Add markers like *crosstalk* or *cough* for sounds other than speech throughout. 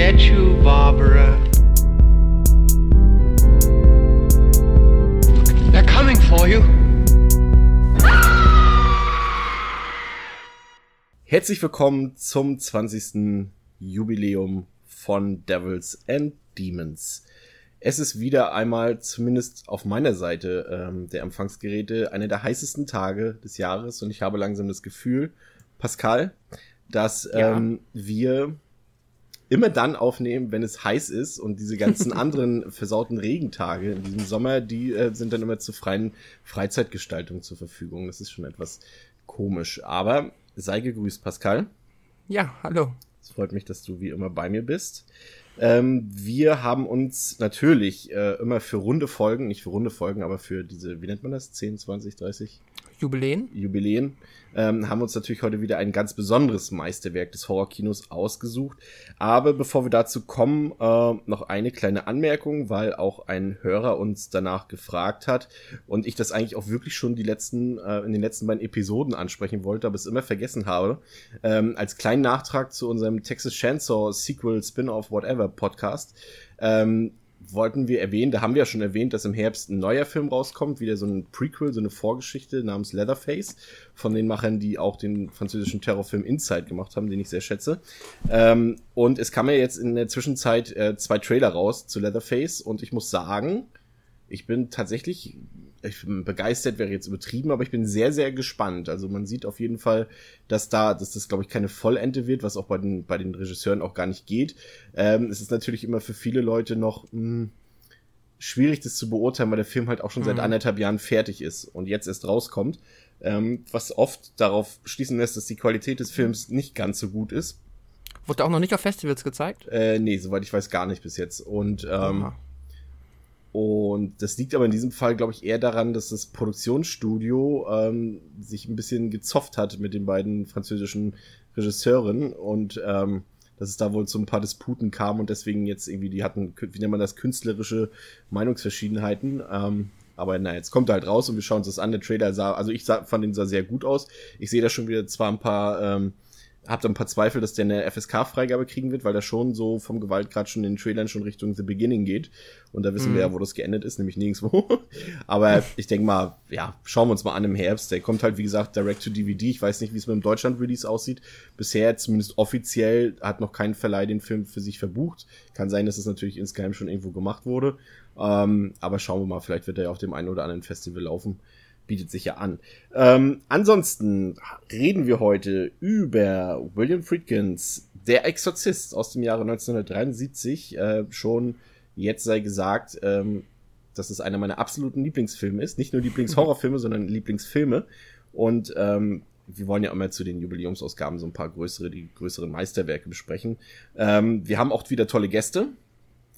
get you, Barbara. They're coming for you. Herzlich willkommen zum 20. Jubiläum von Devils and Demons. Es ist wieder einmal, zumindest auf meiner Seite ähm, der Empfangsgeräte, einer der heißesten Tage des Jahres und ich habe langsam das Gefühl, Pascal, dass ja. ähm, wir immer dann aufnehmen, wenn es heiß ist und diese ganzen *laughs* anderen versauten Regentage in diesem Sommer, die äh, sind dann immer zur freien Freizeitgestaltung zur Verfügung. Das ist schon etwas komisch. Aber sei gegrüßt, Pascal. Ja, hallo. Es freut mich, dass du wie immer bei mir bist. Ähm, wir haben uns natürlich äh, immer für runde Folgen, nicht für runde Folgen, aber für diese, wie nennt man das? 10, 20, 30? Jubiläen. Jubiläen. Ähm, haben uns natürlich heute wieder ein ganz besonderes Meisterwerk des Horrorkinos ausgesucht. Aber bevor wir dazu kommen, äh, noch eine kleine Anmerkung, weil auch ein Hörer uns danach gefragt hat und ich das eigentlich auch wirklich schon die letzten, äh, in den letzten beiden Episoden ansprechen wollte, aber es immer vergessen habe. Ähm, als kleinen Nachtrag zu unserem Texas Chainsaw Sequel Spin-off Whatever Podcast. Ähm, wollten wir erwähnen, da haben wir ja schon erwähnt, dass im Herbst ein neuer Film rauskommt, wieder so ein Prequel, so eine Vorgeschichte namens Leatherface, von den Machern, die auch den französischen Terrorfilm Inside gemacht haben, den ich sehr schätze. Ähm, und es kam ja jetzt in der Zwischenzeit äh, zwei Trailer raus zu Leatherface und ich muss sagen, ich bin tatsächlich ich bin begeistert wäre jetzt übertrieben, aber ich bin sehr, sehr gespannt. Also man sieht auf jeden Fall, dass da, dass das, glaube ich, keine Vollente wird, was auch bei den, bei den Regisseuren auch gar nicht geht. Ähm, es ist natürlich immer für viele Leute noch mh, hm, schwierig, das zu beurteilen, weil der Film halt auch schon seit mhm. anderthalb Jahren fertig ist und jetzt erst rauskommt. Ähm, was oft darauf schließen lässt, dass die Qualität des Films nicht ganz so gut ist. Wurde auch noch nicht auf Festivals gezeigt? Äh, nee, soweit ich weiß, gar nicht bis jetzt. Und ähm, Aha und das liegt aber in diesem Fall, glaube ich, eher daran, dass das Produktionsstudio ähm, sich ein bisschen gezofft hat mit den beiden französischen Regisseuren und ähm, dass es da wohl zu ein paar Disputen kam und deswegen jetzt irgendwie, die hatten, wie nennt man das, künstlerische Meinungsverschiedenheiten. Ähm, aber na, jetzt kommt er halt raus und wir schauen uns das an. Der Trailer sah, also ich sah, fand ihn sah sehr gut aus. Ich sehe da schon wieder zwar ein paar ähm, hab da ein paar Zweifel, dass der eine FSK-Freigabe kriegen wird, weil der schon so vom Gewaltgrad schon in den Trailern schon Richtung The Beginning geht. Und da wissen mhm. wir ja, wo das geendet ist, nämlich nirgendwo. *laughs* Aber ich denke mal, ja, schauen wir uns mal an im Herbst. Der kommt halt, wie gesagt, direct to DVD. Ich weiß nicht, wie es mit dem Deutschland-Release aussieht. Bisher, zumindest offiziell, hat noch kein Verleih den Film für sich verbucht. Kann sein, dass es natürlich insgeheim schon irgendwo gemacht wurde. Ähm, aber schauen wir mal, vielleicht wird er ja auf dem einen oder anderen Festival laufen bietet sich ja an. Ähm, ansonsten reden wir heute über William Friedkins Der Exorzist aus dem Jahre 1973. Äh, schon jetzt sei gesagt, ähm, dass es einer meiner absoluten Lieblingsfilme ist. Nicht nur Lieblingshorrorfilme, *laughs* sondern Lieblingsfilme. Und ähm, wir wollen ja immer zu den Jubiläumsausgaben so ein paar größere, die größeren Meisterwerke besprechen. Ähm, wir haben auch wieder tolle Gäste.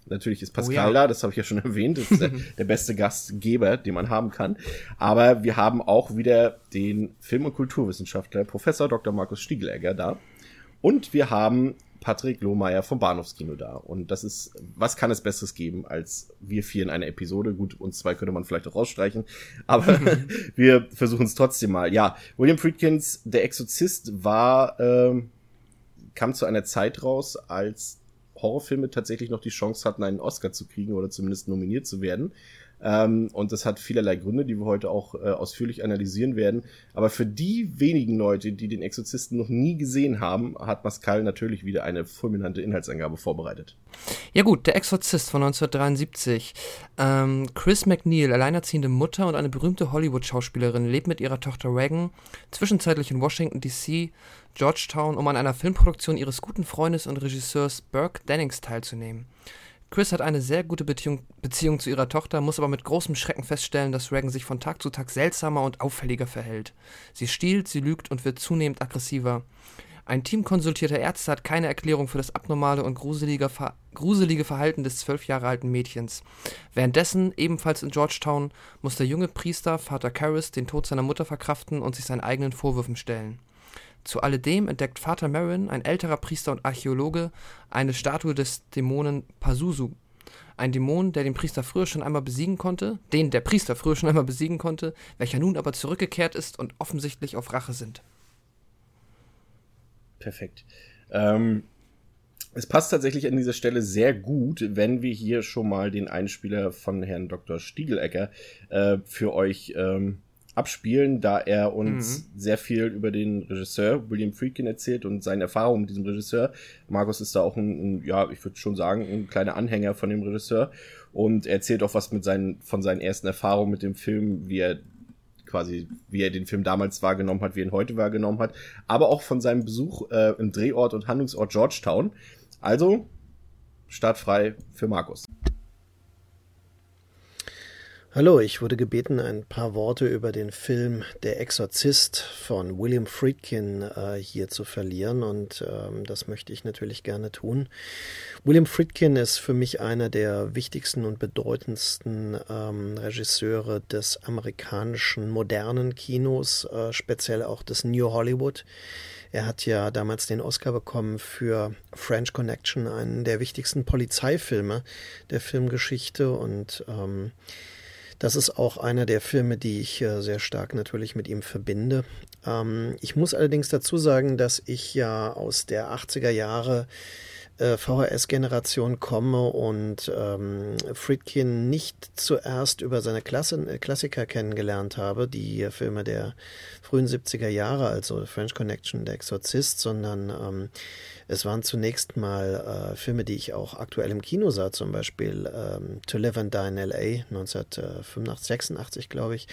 Natürlich ist oh Pascal oh, ja. da, das habe ich ja schon *laughs* erwähnt. Das ist der, *laughs* der, beste Gastgeber, den man haben kann. Aber wir haben auch wieder den Film- und Kulturwissenschaftler Professor Dr. Markus Stiegelegger da. Und wir haben Patrick Lohmeier vom Bahnhofskino da. Und das ist, was kann es Besseres geben als wir vier in einer Episode? Gut, uns zwei könnte man vielleicht auch rausstreichen, aber *laughs* wir versuchen es trotzdem mal. Ja, William Friedkins, der Exorzist, war, ähm, kam zu einer Zeit raus, als Horrorfilme tatsächlich noch die Chance hatten, einen Oscar zu kriegen oder zumindest nominiert zu werden. Ähm, und das hat vielerlei Gründe, die wir heute auch äh, ausführlich analysieren werden. Aber für die wenigen Leute, die den Exorzisten noch nie gesehen haben, hat Pascal natürlich wieder eine fulminante Inhaltsangabe vorbereitet. Ja gut, der Exorzist von 1973. Ähm, Chris McNeil, alleinerziehende Mutter und eine berühmte Hollywood-Schauspielerin, lebt mit ihrer Tochter Reagan zwischenzeitlich in Washington, D.C., Georgetown, um an einer Filmproduktion ihres guten Freundes und Regisseurs Burke Dennings teilzunehmen. Chris hat eine sehr gute Beziehung, Beziehung, zu ihrer Tochter, muss aber mit großem Schrecken feststellen, dass Reagan sich von Tag zu Tag seltsamer und auffälliger verhält. Sie stiehlt, sie lügt und wird zunehmend aggressiver. Ein Team konsultierter Ärzte hat keine Erklärung für das abnormale und gruselige, Ver gruselige Verhalten des zwölf Jahre alten Mädchens. Währenddessen, ebenfalls in Georgetown, muss der junge Priester, Vater Karras, den Tod seiner Mutter verkraften und sich seinen eigenen Vorwürfen stellen. Zu alledem entdeckt Vater Marin, ein älterer Priester und Archäologe, eine Statue des Dämonen Pazuzu. Ein Dämon, der den Priester früher schon einmal besiegen konnte, den der Priester früher schon einmal besiegen konnte, welcher nun aber zurückgekehrt ist und offensichtlich auf Rache sind. Perfekt. Ähm, es passt tatsächlich an dieser Stelle sehr gut, wenn wir hier schon mal den Einspieler von Herrn Dr. Stiegelecker äh, für euch ähm, abspielen, da er uns mhm. sehr viel über den Regisseur William Friedkin erzählt und seine Erfahrungen mit diesem Regisseur. Markus ist da auch ein, ein ja, ich würde schon sagen, ein kleiner Anhänger von dem Regisseur und er erzählt auch was mit seinen, von seinen ersten Erfahrungen mit dem Film, wie er quasi, wie er den Film damals wahrgenommen hat, wie er ihn heute wahrgenommen hat, aber auch von seinem Besuch äh, im Drehort und Handlungsort Georgetown. Also, startfrei für Markus. Hallo, ich wurde gebeten, ein paar Worte über den Film Der Exorzist von William Friedkin äh, hier zu verlieren und ähm, das möchte ich natürlich gerne tun. William Friedkin ist für mich einer der wichtigsten und bedeutendsten ähm, Regisseure des amerikanischen modernen Kinos, äh, speziell auch des New Hollywood. Er hat ja damals den Oscar bekommen für French Connection, einen der wichtigsten Polizeifilme der Filmgeschichte und ähm, das ist auch einer der Filme, die ich äh, sehr stark natürlich mit ihm verbinde. Ähm, ich muss allerdings dazu sagen, dass ich ja aus der 80er Jahre äh, VHS-Generation komme und ähm, Friedkin nicht zuerst über seine Klasse, äh, Klassiker kennengelernt habe, die Filme der frühen 70er Jahre, also French Connection, Der Exorzist, sondern ähm, es waren zunächst mal äh, Filme, die ich auch aktuell im Kino sah, zum Beispiel ähm, To Live and Die in L.A. 1985, 86 glaube ich.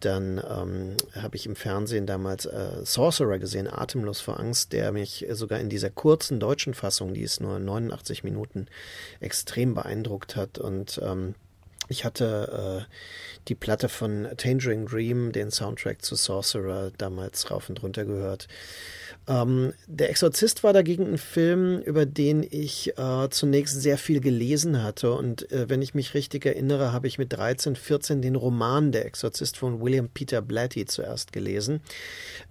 Dann ähm, habe ich im Fernsehen damals äh, Sorcerer gesehen, Atemlos vor Angst, der mich sogar in dieser kurzen deutschen Fassung, die ist nur 89 Minuten, extrem beeindruckt hat und ähm, ich hatte äh, die Platte von Tangerine Dream, den Soundtrack zu Sorcerer, damals rauf und runter gehört. Ähm, der Exorzist war dagegen ein Film, über den ich äh, zunächst sehr viel gelesen hatte. Und äh, wenn ich mich richtig erinnere, habe ich mit 13, 14 den Roman Der Exorzist von William Peter Blatty zuerst gelesen.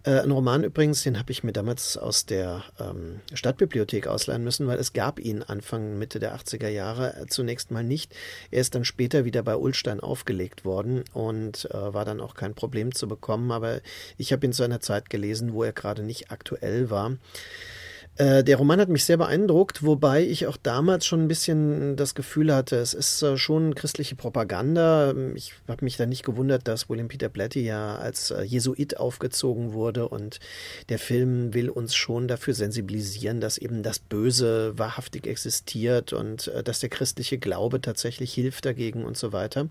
Äh, ein Roman übrigens, den habe ich mir damals aus der ähm, Stadtbibliothek ausleihen müssen, weil es gab ihn Anfang, Mitte der 80er Jahre äh, zunächst mal nicht. Er ist dann später wieder bei Ulstein aufgelegt worden und äh, war dann auch kein Problem zu bekommen. Aber ich habe ihn zu einer Zeit gelesen, wo er gerade nicht aktuell aktuell war. Äh, der Roman hat mich sehr beeindruckt, wobei ich auch damals schon ein bisschen das Gefühl hatte, es ist äh, schon christliche Propaganda. Ich habe mich da nicht gewundert, dass William Peter Blatty ja als äh, Jesuit aufgezogen wurde und der Film will uns schon dafür sensibilisieren, dass eben das Böse wahrhaftig existiert und dass der christliche Glaube tatsächlich hilft dagegen und so weiter.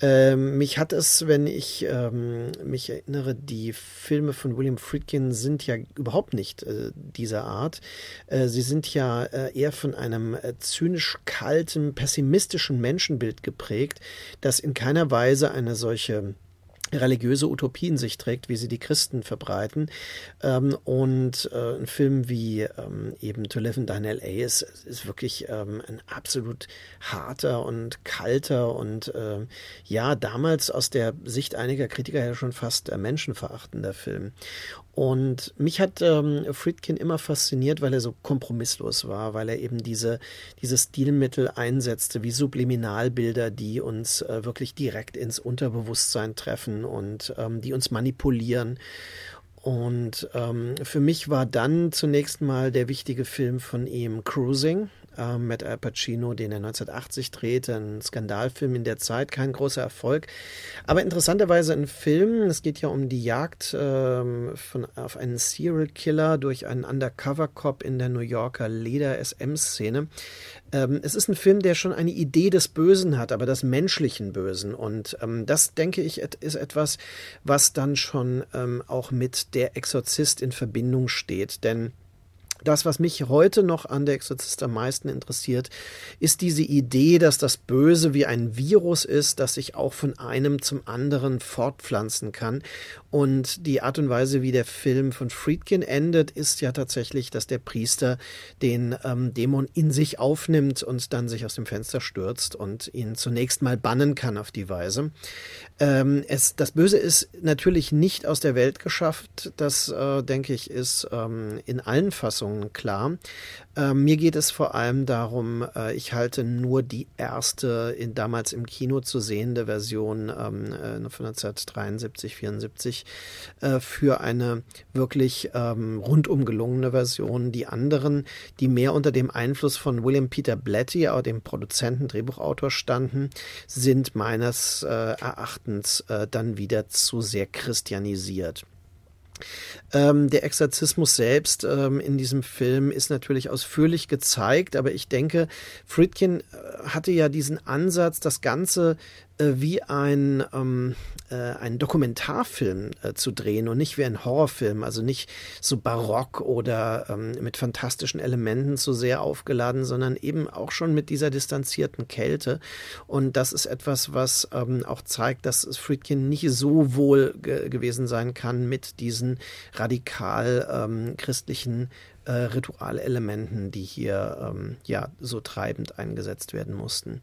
Ähm, mich hat es, wenn ich ähm, mich erinnere, die Filme von William Friedkin sind ja überhaupt nicht dieser Art. Art. Äh, sie sind ja äh, eher von einem äh, zynisch kalten, pessimistischen Menschenbild geprägt, das in keiner Weise eine solche religiöse Utopie in sich trägt, wie sie die Christen verbreiten. Ähm, und ein Film wie ähm, eben To Live in Dine L.A. ist, ist wirklich ähm, ein absolut harter und kalter und ja, damals aus der Sicht einiger Kritiker ja schon fast menschenverachtender Film. Und mich hat ähm, Friedkin immer fasziniert, weil er so kompromisslos war, weil er eben diese, diese Stilmittel einsetzte, wie Subliminalbilder, die uns äh, wirklich direkt ins Unterbewusstsein treffen und ähm, die uns manipulieren. Und ähm, für mich war dann zunächst mal der wichtige Film von ihm Cruising äh, mit Al Pacino, den er 1980 drehte, ein Skandalfilm in der Zeit, kein großer Erfolg. Aber interessanterweise ein Film, es geht ja um die Jagd ähm, von, auf einen Serial Killer durch einen Undercover-Cop in der New Yorker Leder-SM-Szene. Ähm, es ist ein Film, der schon eine Idee des Bösen hat, aber des menschlichen Bösen. Und ähm, das, denke ich, ist etwas, was dann schon ähm, auch mit der Exorzist in Verbindung steht. Denn das, was mich heute noch an der Exorzist am meisten interessiert, ist diese Idee, dass das Böse wie ein Virus ist, das sich auch von einem zum anderen fortpflanzen kann. Und die Art und Weise, wie der Film von Friedkin endet, ist ja tatsächlich, dass der Priester den ähm, Dämon in sich aufnimmt und dann sich aus dem Fenster stürzt und ihn zunächst mal bannen kann auf die Weise. Ähm, es, das Böse ist natürlich nicht aus der Welt geschafft. Das, äh, denke ich, ist ähm, in allen Fassungen schon klar. Äh, mir geht es vor allem darum, äh, ich halte nur die erste in, damals im Kino zu sehende Version ähm, äh, von 1973, 74 äh, für eine wirklich ähm, rundum gelungene Version. Die anderen, die mehr unter dem Einfluss von William Peter Blatty, dem Produzenten, Drehbuchautor standen, sind meines äh, Erachtens äh, dann wieder zu sehr christianisiert. Ähm, der Exorzismus selbst ähm, in diesem Film ist natürlich ausführlich gezeigt, aber ich denke, Friedkin äh, hatte ja diesen Ansatz, das Ganze äh, wie ein, ähm, äh, ein Dokumentarfilm äh, zu drehen und nicht wie ein Horrorfilm, also nicht so barock oder ähm, mit fantastischen Elementen so sehr aufgeladen, sondern eben auch schon mit dieser distanzierten Kälte. Und das ist etwas, was ähm, auch zeigt, dass Friedkin nicht so wohl ge gewesen sein kann mit diesen radikal ähm, christlichen äh, Ritualelementen, die hier ähm, ja so treibend eingesetzt werden mussten.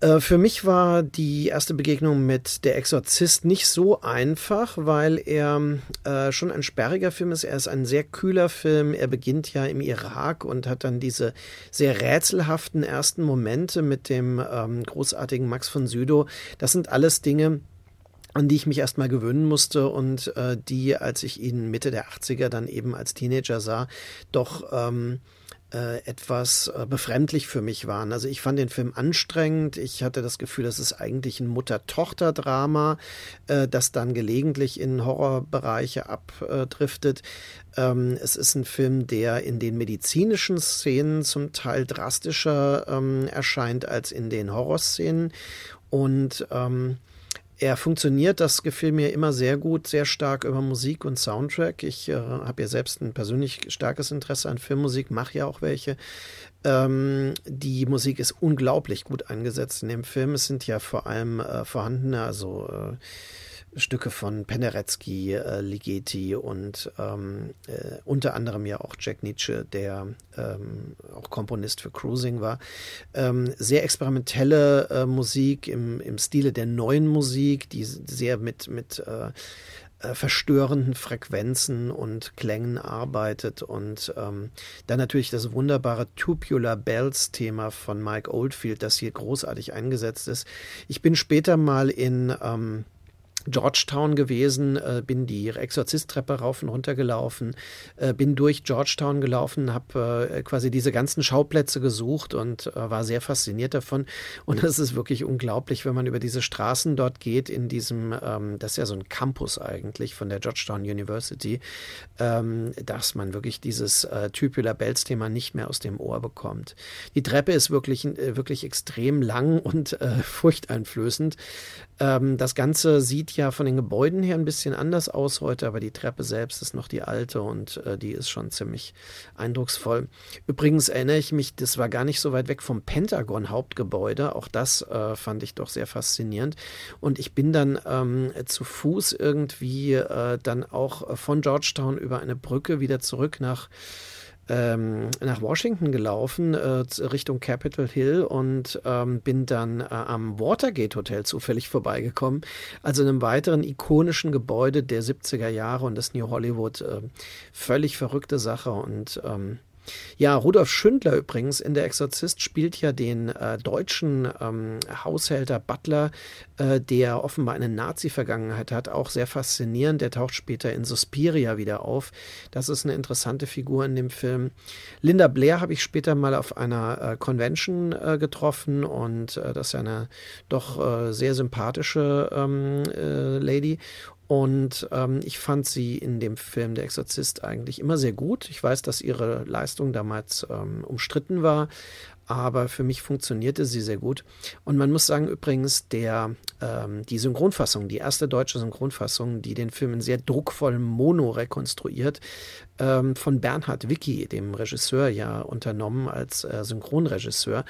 Äh, für mich war die erste Begegnung mit Der Exorzist nicht so einfach, weil er äh, schon ein sperriger Film ist. Er ist ein sehr kühler Film. Er beginnt ja im Irak und hat dann diese sehr rätselhaften ersten Momente mit dem ähm, großartigen Max von Südow. Das sind alles Dinge, an die ich mich erstmal gewöhnen musste und äh, die, als ich ihn Mitte der 80er dann eben als Teenager sah, doch ähm, äh, etwas äh, befremdlich für mich waren. Also ich fand den Film anstrengend. Ich hatte das Gefühl, das ist eigentlich ein Mutter-Tochter-Drama, äh, das dann gelegentlich in Horrorbereiche abdriftet. Ähm, es ist ein Film, der in den medizinischen Szenen zum Teil drastischer ähm, erscheint als in den Horrorszenen. Und ähm, er funktioniert, das gefiel mir immer sehr gut, sehr stark über Musik und Soundtrack. Ich äh, habe ja selbst ein persönlich starkes Interesse an Filmmusik, mache ja auch welche. Ähm, die Musik ist unglaublich gut eingesetzt in dem Film. Es sind ja vor allem äh, vorhandene, also äh, Stücke von Penderecki, äh, Ligeti und ähm, äh, unter anderem ja auch Jack Nietzsche, der ähm, auch Komponist für Cruising war. Ähm, sehr experimentelle äh, Musik im, im Stile der neuen Musik, die sehr mit, mit äh, äh, verstörenden Frequenzen und Klängen arbeitet und ähm, dann natürlich das wunderbare Tubular Bells Thema von Mike Oldfield, das hier großartig eingesetzt ist. Ich bin später mal in ähm, Georgetown gewesen, äh, bin die Exorzisttreppe rauf und runter gelaufen, äh, bin durch Georgetown gelaufen, habe äh, quasi diese ganzen Schauplätze gesucht und äh, war sehr fasziniert davon. Und es ist wirklich unglaublich, wenn man über diese Straßen dort geht, in diesem, ähm, das ist ja so ein Campus eigentlich von der Georgetown University, ähm, dass man wirklich dieses äh, Tubular Bells Thema nicht mehr aus dem Ohr bekommt. Die Treppe ist wirklich, äh, wirklich extrem lang und äh, *laughs* furchteinflößend. Ähm, das Ganze sieht ja von den Gebäuden her ein bisschen anders aus heute, aber die Treppe selbst ist noch die alte und äh, die ist schon ziemlich eindrucksvoll. Übrigens erinnere ich mich, das war gar nicht so weit weg vom Pentagon Hauptgebäude. Auch das äh, fand ich doch sehr faszinierend. Und ich bin dann ähm, zu Fuß irgendwie äh, dann auch von Georgetown über eine Brücke wieder zurück nach ähm, nach Washington gelaufen, äh, Richtung Capitol Hill und ähm, bin dann äh, am Watergate Hotel zufällig vorbeigekommen. Also einem weiteren ikonischen Gebäude der 70er Jahre und das New Hollywood. Äh, völlig verrückte Sache und ähm, ja, Rudolf Schündler übrigens in Der Exorzist spielt ja den äh, deutschen ähm, Haushälter Butler, äh, der offenbar eine Nazi-Vergangenheit hat. Auch sehr faszinierend. Der taucht später in Suspiria wieder auf. Das ist eine interessante Figur in dem Film. Linda Blair habe ich später mal auf einer äh, Convention äh, getroffen und äh, das ist eine doch äh, sehr sympathische ähm, Lady. Und ähm, ich fand sie in dem Film Der Exorzist eigentlich immer sehr gut. Ich weiß, dass ihre Leistung damals ähm, umstritten war, aber für mich funktionierte sie sehr gut. Und man muss sagen, übrigens, der, ähm, die Synchronfassung, die erste deutsche Synchronfassung, die den Film in sehr druckvollem Mono rekonstruiert, ähm, von Bernhard Wicki, dem Regisseur, ja unternommen als äh, Synchronregisseur,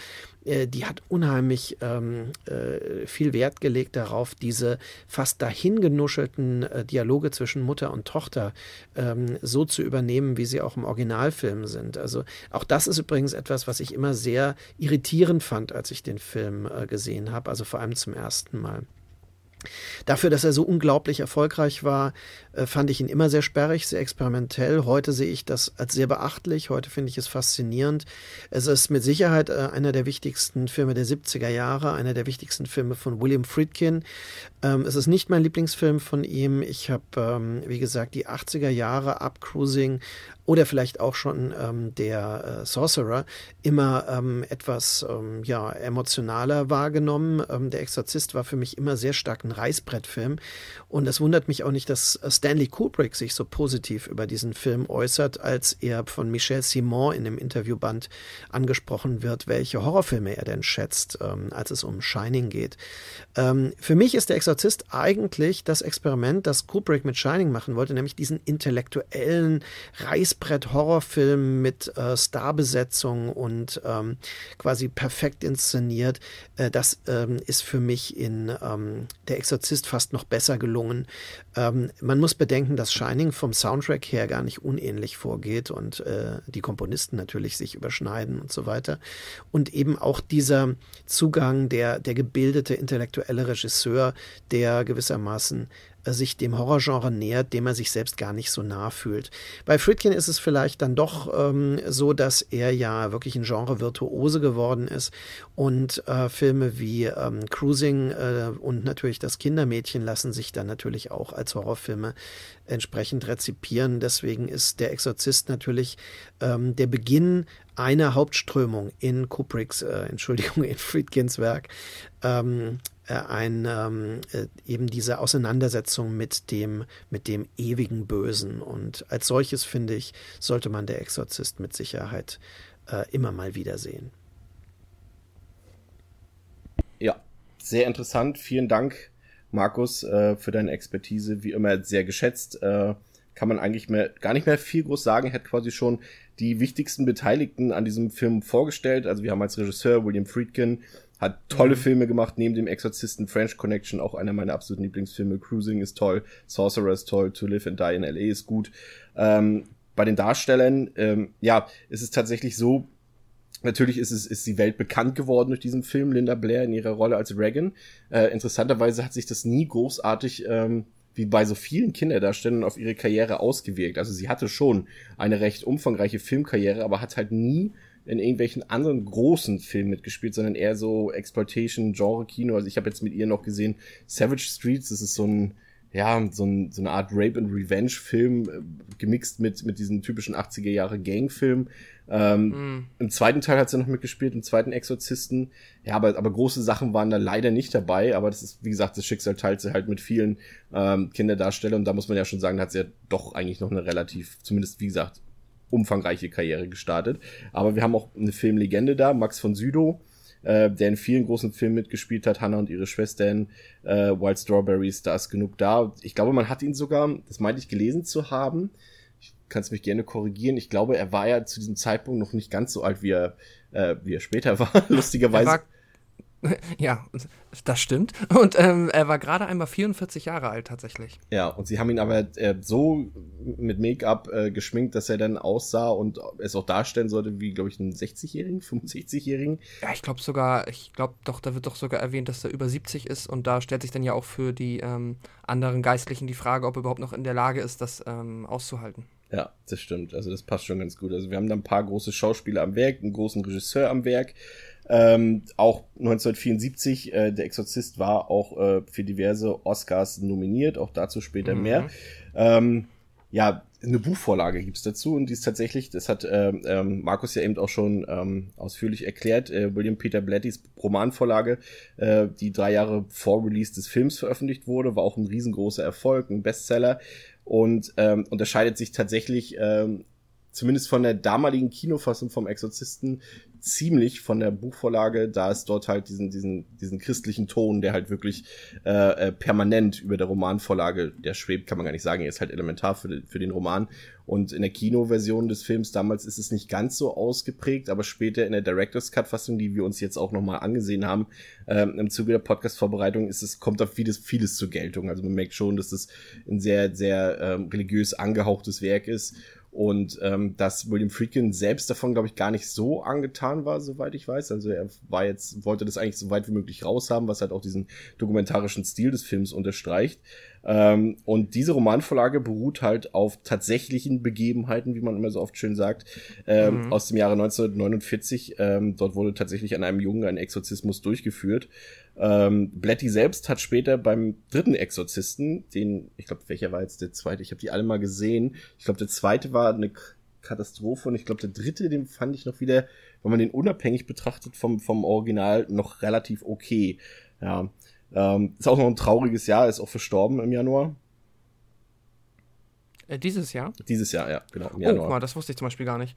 äh, die hat unheimlich ähm, äh, viel Wert gelegt darauf, diese fast dahingenuschelten äh, Dialoge zwischen Mutter und Tochter ähm, so zu übernehmen, wie sie auch im Originalfilm sind. Also auch das ist übrigens etwas, was ich immer sehr irritierend fand, als ich den Film äh, gesehen habe, also vor allem zum ersten Mal. Dafür, dass er so unglaublich erfolgreich war, äh, fand ich ihn immer sehr sperrig, sehr experimentell. Heute sehe ich das als sehr beachtlich. Heute finde ich es faszinierend. Es ist mit Sicherheit äh, einer der wichtigsten Filme der 70er Jahre, einer der wichtigsten Filme von William Friedkin. Ähm, es ist nicht mein Lieblingsfilm von ihm. Ich habe, ähm, wie gesagt, die 80er Jahre Up Cruising oder vielleicht auch schon ähm, der äh, Sorcerer immer ähm, etwas ähm, ja, emotionaler wahrgenommen. Ähm, der Exorzist war für mich immer sehr stark ein Reißbrettfilm. Und es wundert mich auch nicht, dass äh, Stanley Kubrick sich so positiv über diesen Film äußert, als er von Michel Simon in dem Interviewband angesprochen wird, welche Horrorfilme er denn schätzt, ähm, als es um Shining geht. Ähm, für mich ist der Exorzist eigentlich das Experiment, das Kubrick mit Shining machen wollte, nämlich diesen intellektuellen Reißbrett Reißbrett-Horrorfilm mit äh, Starbesetzung und ähm, quasi perfekt inszeniert. Äh, das ähm, ist für mich in ähm, Der Exorzist fast noch besser gelungen. Ähm, man muss bedenken, dass Shining vom Soundtrack her gar nicht unähnlich vorgeht und äh, die Komponisten natürlich sich überschneiden und so weiter. Und eben auch dieser Zugang, der, der gebildete intellektuelle Regisseur, der gewissermaßen sich dem Horrorgenre nähert, dem er sich selbst gar nicht so nah fühlt. Bei Friedkin ist es vielleicht dann doch ähm, so, dass er ja wirklich ein Genre-Virtuose geworden ist und äh, Filme wie ähm, Cruising äh, und natürlich das Kindermädchen lassen sich dann natürlich auch als Horrorfilme entsprechend rezipieren. Deswegen ist der Exorzist natürlich ähm, der Beginn einer Hauptströmung in Kubricks, äh, Entschuldigung, in Friedkins Werk. Ähm, äh, ein, ähm, äh, eben diese Auseinandersetzung mit dem, mit dem ewigen Bösen. Und als solches, finde ich, sollte man der Exorzist mit Sicherheit äh, immer mal wiedersehen. Ja, sehr interessant. Vielen Dank, Markus, äh, für deine Expertise. Wie immer sehr geschätzt. Äh, kann man eigentlich mehr, gar nicht mehr viel groß sagen. Hat quasi schon die wichtigsten Beteiligten an diesem Film vorgestellt. Also wir haben als Regisseur William Friedkin, hat tolle mhm. Filme gemacht, neben dem Exorzisten French Connection, auch einer meiner absoluten Lieblingsfilme. Cruising ist toll, Sorcerer ist toll, To Live and Die in L.A. ist gut. Ähm, bei den Darstellern, ähm, ja, ist es tatsächlich so, Natürlich ist es ist die Welt bekannt geworden durch diesen Film, Linda Blair in ihrer Rolle als Reagan. Äh, interessanterweise hat sich das nie großartig ähm, wie bei so vielen Kinderdarstellern auf ihre Karriere ausgewirkt. Also sie hatte schon eine recht umfangreiche Filmkarriere, aber hat halt nie in irgendwelchen anderen großen Filmen mitgespielt, sondern eher so Exploitation, Genre-Kino. Also ich habe jetzt mit ihr noch gesehen Savage Streets, das ist so ein, ja, so, ein, so eine Art Rape and Revenge-Film, äh, gemixt mit, mit diesem typischen 80er Jahre Gang-Film. Ähm, mm. Im zweiten Teil hat sie noch mitgespielt, im zweiten Exorzisten. Ja, aber, aber große Sachen waren da leider nicht dabei. Aber das ist, wie gesagt, das Schicksal teilt sie halt mit vielen ähm, Kinderdarstellern. Und da muss man ja schon sagen, da hat sie ja doch eigentlich noch eine relativ, zumindest wie gesagt, umfangreiche Karriere gestartet. Aber wir haben auch eine Filmlegende da, Max von Südow, äh, der in vielen großen Filmen mitgespielt hat, Hannah und ihre Schwestern, äh, Wild Strawberries, da ist genug da. Ich glaube, man hat ihn sogar, das meinte ich gelesen zu haben, ich kann es mich gerne korrigieren, ich glaube, er war ja zu diesem Zeitpunkt noch nicht ganz so alt, wie er, äh, wie er später *laughs* war, lustigerweise. Er war *laughs* Ja, das stimmt. Und ähm, er war gerade einmal 44 Jahre alt tatsächlich. Ja, und sie haben ihn aber äh, so mit Make-up äh, geschminkt, dass er dann aussah und es auch darstellen sollte wie, glaube ich, einen 60-Jährigen, 65-Jährigen. Ja, ich glaube sogar, ich glaube doch, da wird doch sogar erwähnt, dass er über 70 ist und da stellt sich dann ja auch für die ähm, anderen Geistlichen die Frage, ob er überhaupt noch in der Lage ist, das ähm, auszuhalten. Ja, das stimmt. Also das passt schon ganz gut. Also wir haben da ein paar große Schauspieler am Werk, einen großen Regisseur am Werk. Ähm, auch 1974, äh, der Exorzist war auch äh, für diverse Oscars nominiert, auch dazu später mhm. mehr. Ähm, ja, eine Buchvorlage gibt's dazu und die ist tatsächlich, das hat äh, ähm, Markus ja eben auch schon ähm, ausführlich erklärt, äh, William Peter Blattys Romanvorlage, äh, die drei Jahre vor Release des Films veröffentlicht wurde, war auch ein riesengroßer Erfolg, ein Bestseller und ähm, unterscheidet sich tatsächlich ähm, zumindest von der damaligen Kinofassung vom Exorzisten ziemlich von der Buchvorlage, da es dort halt diesen, diesen, diesen christlichen Ton, der halt wirklich äh, äh, permanent über der Romanvorlage, der schwebt, kann man gar nicht sagen, er ist halt elementar für, für den Roman. Und in der Kinoversion des Films damals ist es nicht ganz so ausgeprägt, aber später in der Director's Cut-Fassung, die wir uns jetzt auch nochmal angesehen haben, ähm, im Zuge der Podcast-Vorbereitung, ist es, kommt da vieles, vieles zur Geltung. Also man merkt schon, dass es ein sehr, sehr ähm, religiös angehauchtes Werk ist Und ähm, dass William Friedkin selbst davon, glaube ich, gar nicht so angetan war, soweit ich weiß. Also er war jetzt, wollte das eigentlich so weit wie möglich raushaben, was halt auch diesen dokumentarischen Stil des Films unterstreicht. Ähm, und diese Romanvorlage beruht halt auf tatsächlichen Begebenheiten, wie man immer so oft schön sagt, ähm, mhm. aus dem Jahre 1949. Ähm, dort wurde tatsächlich an einem Jungen ein Exorzismus durchgeführt. Ähm, Blatty selbst hat später beim dritten Exorzisten, den, ich glaube, welcher war jetzt der zweite? Ich habe die alle mal gesehen. Ich glaube, der zweite war eine Katastrophe und ich glaube, der dritte, den fand ich noch wieder, wenn man den unabhängig betrachtet vom, vom Original, noch relativ okay. Ja. Ähm, ist auch noch ein trauriges Jahr, ist auch verstorben im Januar. Äh, dieses Jahr? Dieses Jahr, ja, genau. oh, guck mal, das wusste ich zum Beispiel gar nicht.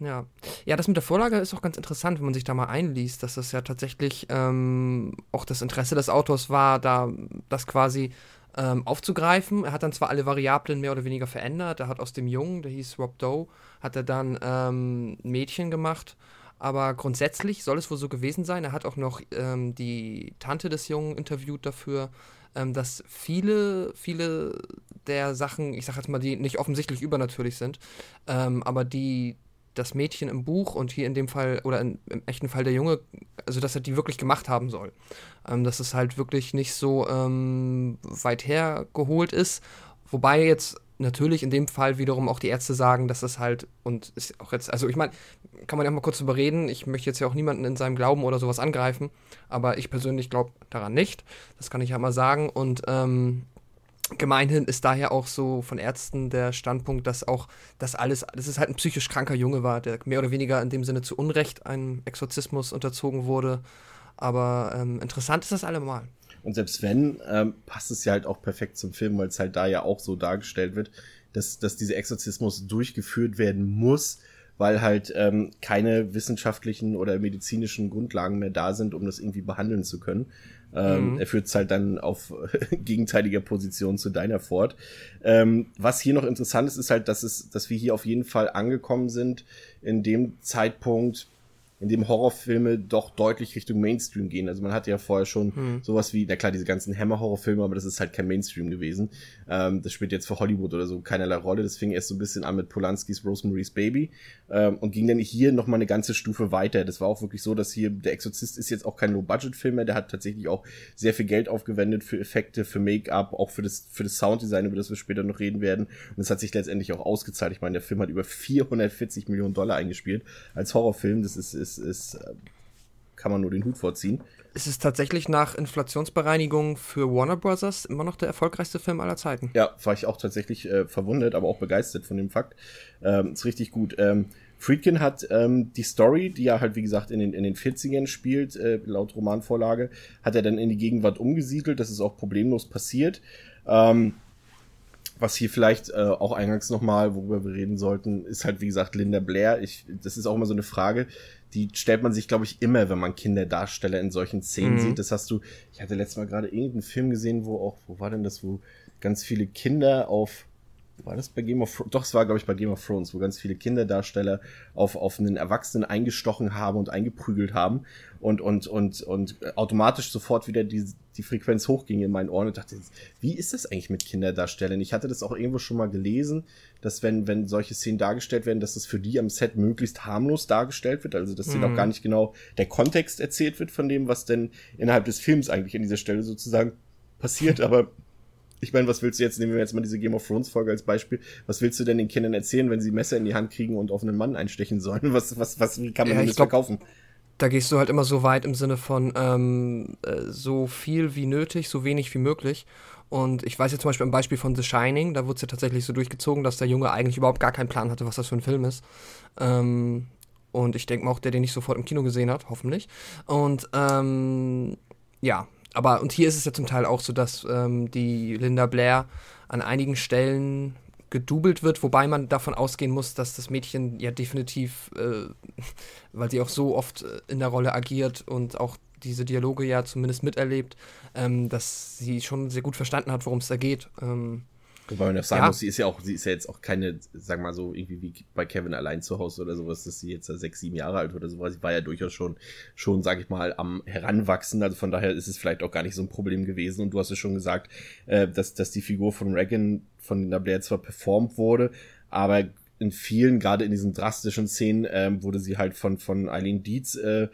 Ja. ja, das mit der Vorlage ist auch ganz interessant, wenn man sich da mal einliest, dass das ja tatsächlich ähm, auch das Interesse des Autors war, da das quasi ähm, aufzugreifen. Er hat dann zwar alle Variablen mehr oder weniger verändert. Er hat aus dem Jungen, der hieß Rob Doe, hat er dann ähm, ein Mädchen gemacht aber grundsätzlich soll es wohl so gewesen sein. Er hat auch noch ähm, die Tante des Jungen interviewt dafür, ähm, dass viele, viele der Sachen, ich sag jetzt mal, die nicht offensichtlich übernatürlich sind, ähm, aber die das Mädchen im Buch und hier in dem Fall, oder in, im echten Fall der Junge, also dass er die wirklich gemacht haben soll. Ähm, dass es halt wirklich nicht so ähm, weit hergeholt ist. Wobei jetzt natürlich in dem Fall wiederum auch die Ärzte sagen, dass das halt und ist auch jetzt, also ich meine, kann man ja mal kurz überreden. Ich möchte jetzt ja auch niemanden in seinem Glauben oder sowas angreifen, aber ich persönlich glaube daran nicht. Das kann ich ja mal sagen. Und ähm, gemeinhin ist daher auch so von Ärzten der Standpunkt, dass auch das alles, das ist halt ein psychisch kranker Junge war, der mehr oder weniger in dem Sinne zu Unrecht einem Exorzismus unterzogen wurde. Aber ähm, interessant ist das allemal. Und selbst wenn, ähm, passt es ja halt auch perfekt zum Film, weil es halt da ja auch so dargestellt wird, dass, dass dieser Exorzismus durchgeführt werden muss, weil halt ähm, keine wissenschaftlichen oder medizinischen Grundlagen mehr da sind, um das irgendwie behandeln zu können. Ähm, mhm. Er führt es halt dann auf *laughs* gegenteiliger Position zu deiner fort. Ähm, was hier noch interessant ist, ist halt, dass es, dass wir hier auf jeden Fall angekommen sind in dem Zeitpunkt, in dem Horrorfilme doch deutlich Richtung Mainstream gehen. Also man hatte ja vorher schon hm. sowas wie, na klar, diese ganzen Hammer-Horrorfilme, aber das ist halt kein Mainstream gewesen. Ähm, das spielt jetzt für Hollywood oder so keinerlei Rolle. Das fing erst so ein bisschen an mit Polanskis Rosemary's Baby ähm, und ging dann hier nochmal eine ganze Stufe weiter. Das war auch wirklich so, dass hier der Exorzist ist jetzt auch kein Low-Budget-Film mehr. Der hat tatsächlich auch sehr viel Geld aufgewendet für Effekte, für Make-up, auch für das, für das Sounddesign, über das wir später noch reden werden. Und es hat sich letztendlich auch ausgezahlt. Ich meine, der Film hat über 440 Millionen Dollar eingespielt als Horrorfilm. Das ist, ist ist, ist, äh, kann man nur den Hut vorziehen. Es ist tatsächlich nach Inflationsbereinigung für Warner Bros. immer noch der erfolgreichste Film aller Zeiten. Ja, war ich auch tatsächlich äh, verwundert, aber auch begeistert von dem Fakt. Ähm, ist richtig gut. Ähm, Friedkin hat ähm, die Story, die ja halt wie gesagt in den, in den 40ern spielt, äh, laut Romanvorlage, hat er dann in die Gegenwart umgesiedelt. Das ist auch problemlos passiert. Ähm, was hier vielleicht äh, auch eingangs nochmal, worüber wir reden sollten, ist halt wie gesagt Linda Blair. Ich, das ist auch immer so eine Frage die stellt man sich, glaube ich, immer, wenn man Kinderdarsteller in solchen Szenen mhm. sieht. Das hast du, ich hatte letztes Mal gerade irgendeinen Film gesehen, wo auch, wo war denn das, wo ganz viele Kinder auf war das bei Game of Thrones? Doch, es war, glaube ich, bei Game of Thrones, wo ganz viele Kinderdarsteller auf, auf einen Erwachsenen eingestochen haben und eingeprügelt haben und, und, und, und automatisch sofort wieder die, die Frequenz hochging in meinen Ohren und dachte, wie ist das eigentlich mit Kinderdarstellern? Ich hatte das auch irgendwo schon mal gelesen, dass wenn, wenn solche Szenen dargestellt werden, dass das für die am Set möglichst harmlos dargestellt wird, also dass mhm. denen auch gar nicht genau der Kontext erzählt wird von dem, was denn innerhalb des Films eigentlich an dieser Stelle sozusagen passiert, aber ich meine, was willst du jetzt, nehmen wir jetzt mal diese Game of Thrones Folge als Beispiel, was willst du denn den Kindern erzählen, wenn sie Messer in die Hand kriegen und auf einen Mann einstechen sollen? Was, was, was, kann man ja, das glaub, verkaufen? Da gehst du halt immer so weit im Sinne von ähm, äh, so viel wie nötig, so wenig wie möglich. Und ich weiß jetzt zum Beispiel im Beispiel von The Shining, da wurde es ja tatsächlich so durchgezogen, dass der Junge eigentlich überhaupt gar keinen Plan hatte, was das für ein Film ist. Ähm, und ich denke mal auch, der den nicht sofort im Kino gesehen hat, hoffentlich. Und ähm, ja, aber und hier ist es ja zum Teil auch so, dass ähm, die Linda Blair an einigen Stellen gedoubelt wird, wobei man davon ausgehen muss, dass das Mädchen ja definitiv, äh, weil sie auch so oft äh, in der Rolle agiert und auch diese Dialoge ja zumindest miterlebt, ähm, dass sie schon sehr gut verstanden hat, worum es da geht. Ähm, Wobei man ja sagen ja. muss, sie ist ja auch, sie ist ja jetzt auch keine, sag mal so, irgendwie wie bei Kevin allein zu Hause oder sowas, dass sie jetzt sechs, sieben Jahre alt oder sowas. Sie war ja durchaus schon, schon, sag ich mal, am Heranwachsen. Also von daher ist es vielleicht auch gar nicht so ein Problem gewesen. Und du hast es schon gesagt, äh, dass, dass die Figur von Reagan von der Blair zwar performt wurde, aber in vielen, gerade in diesen drastischen Szenen, ähm, wurde sie halt von, von Eileen Dietz äh,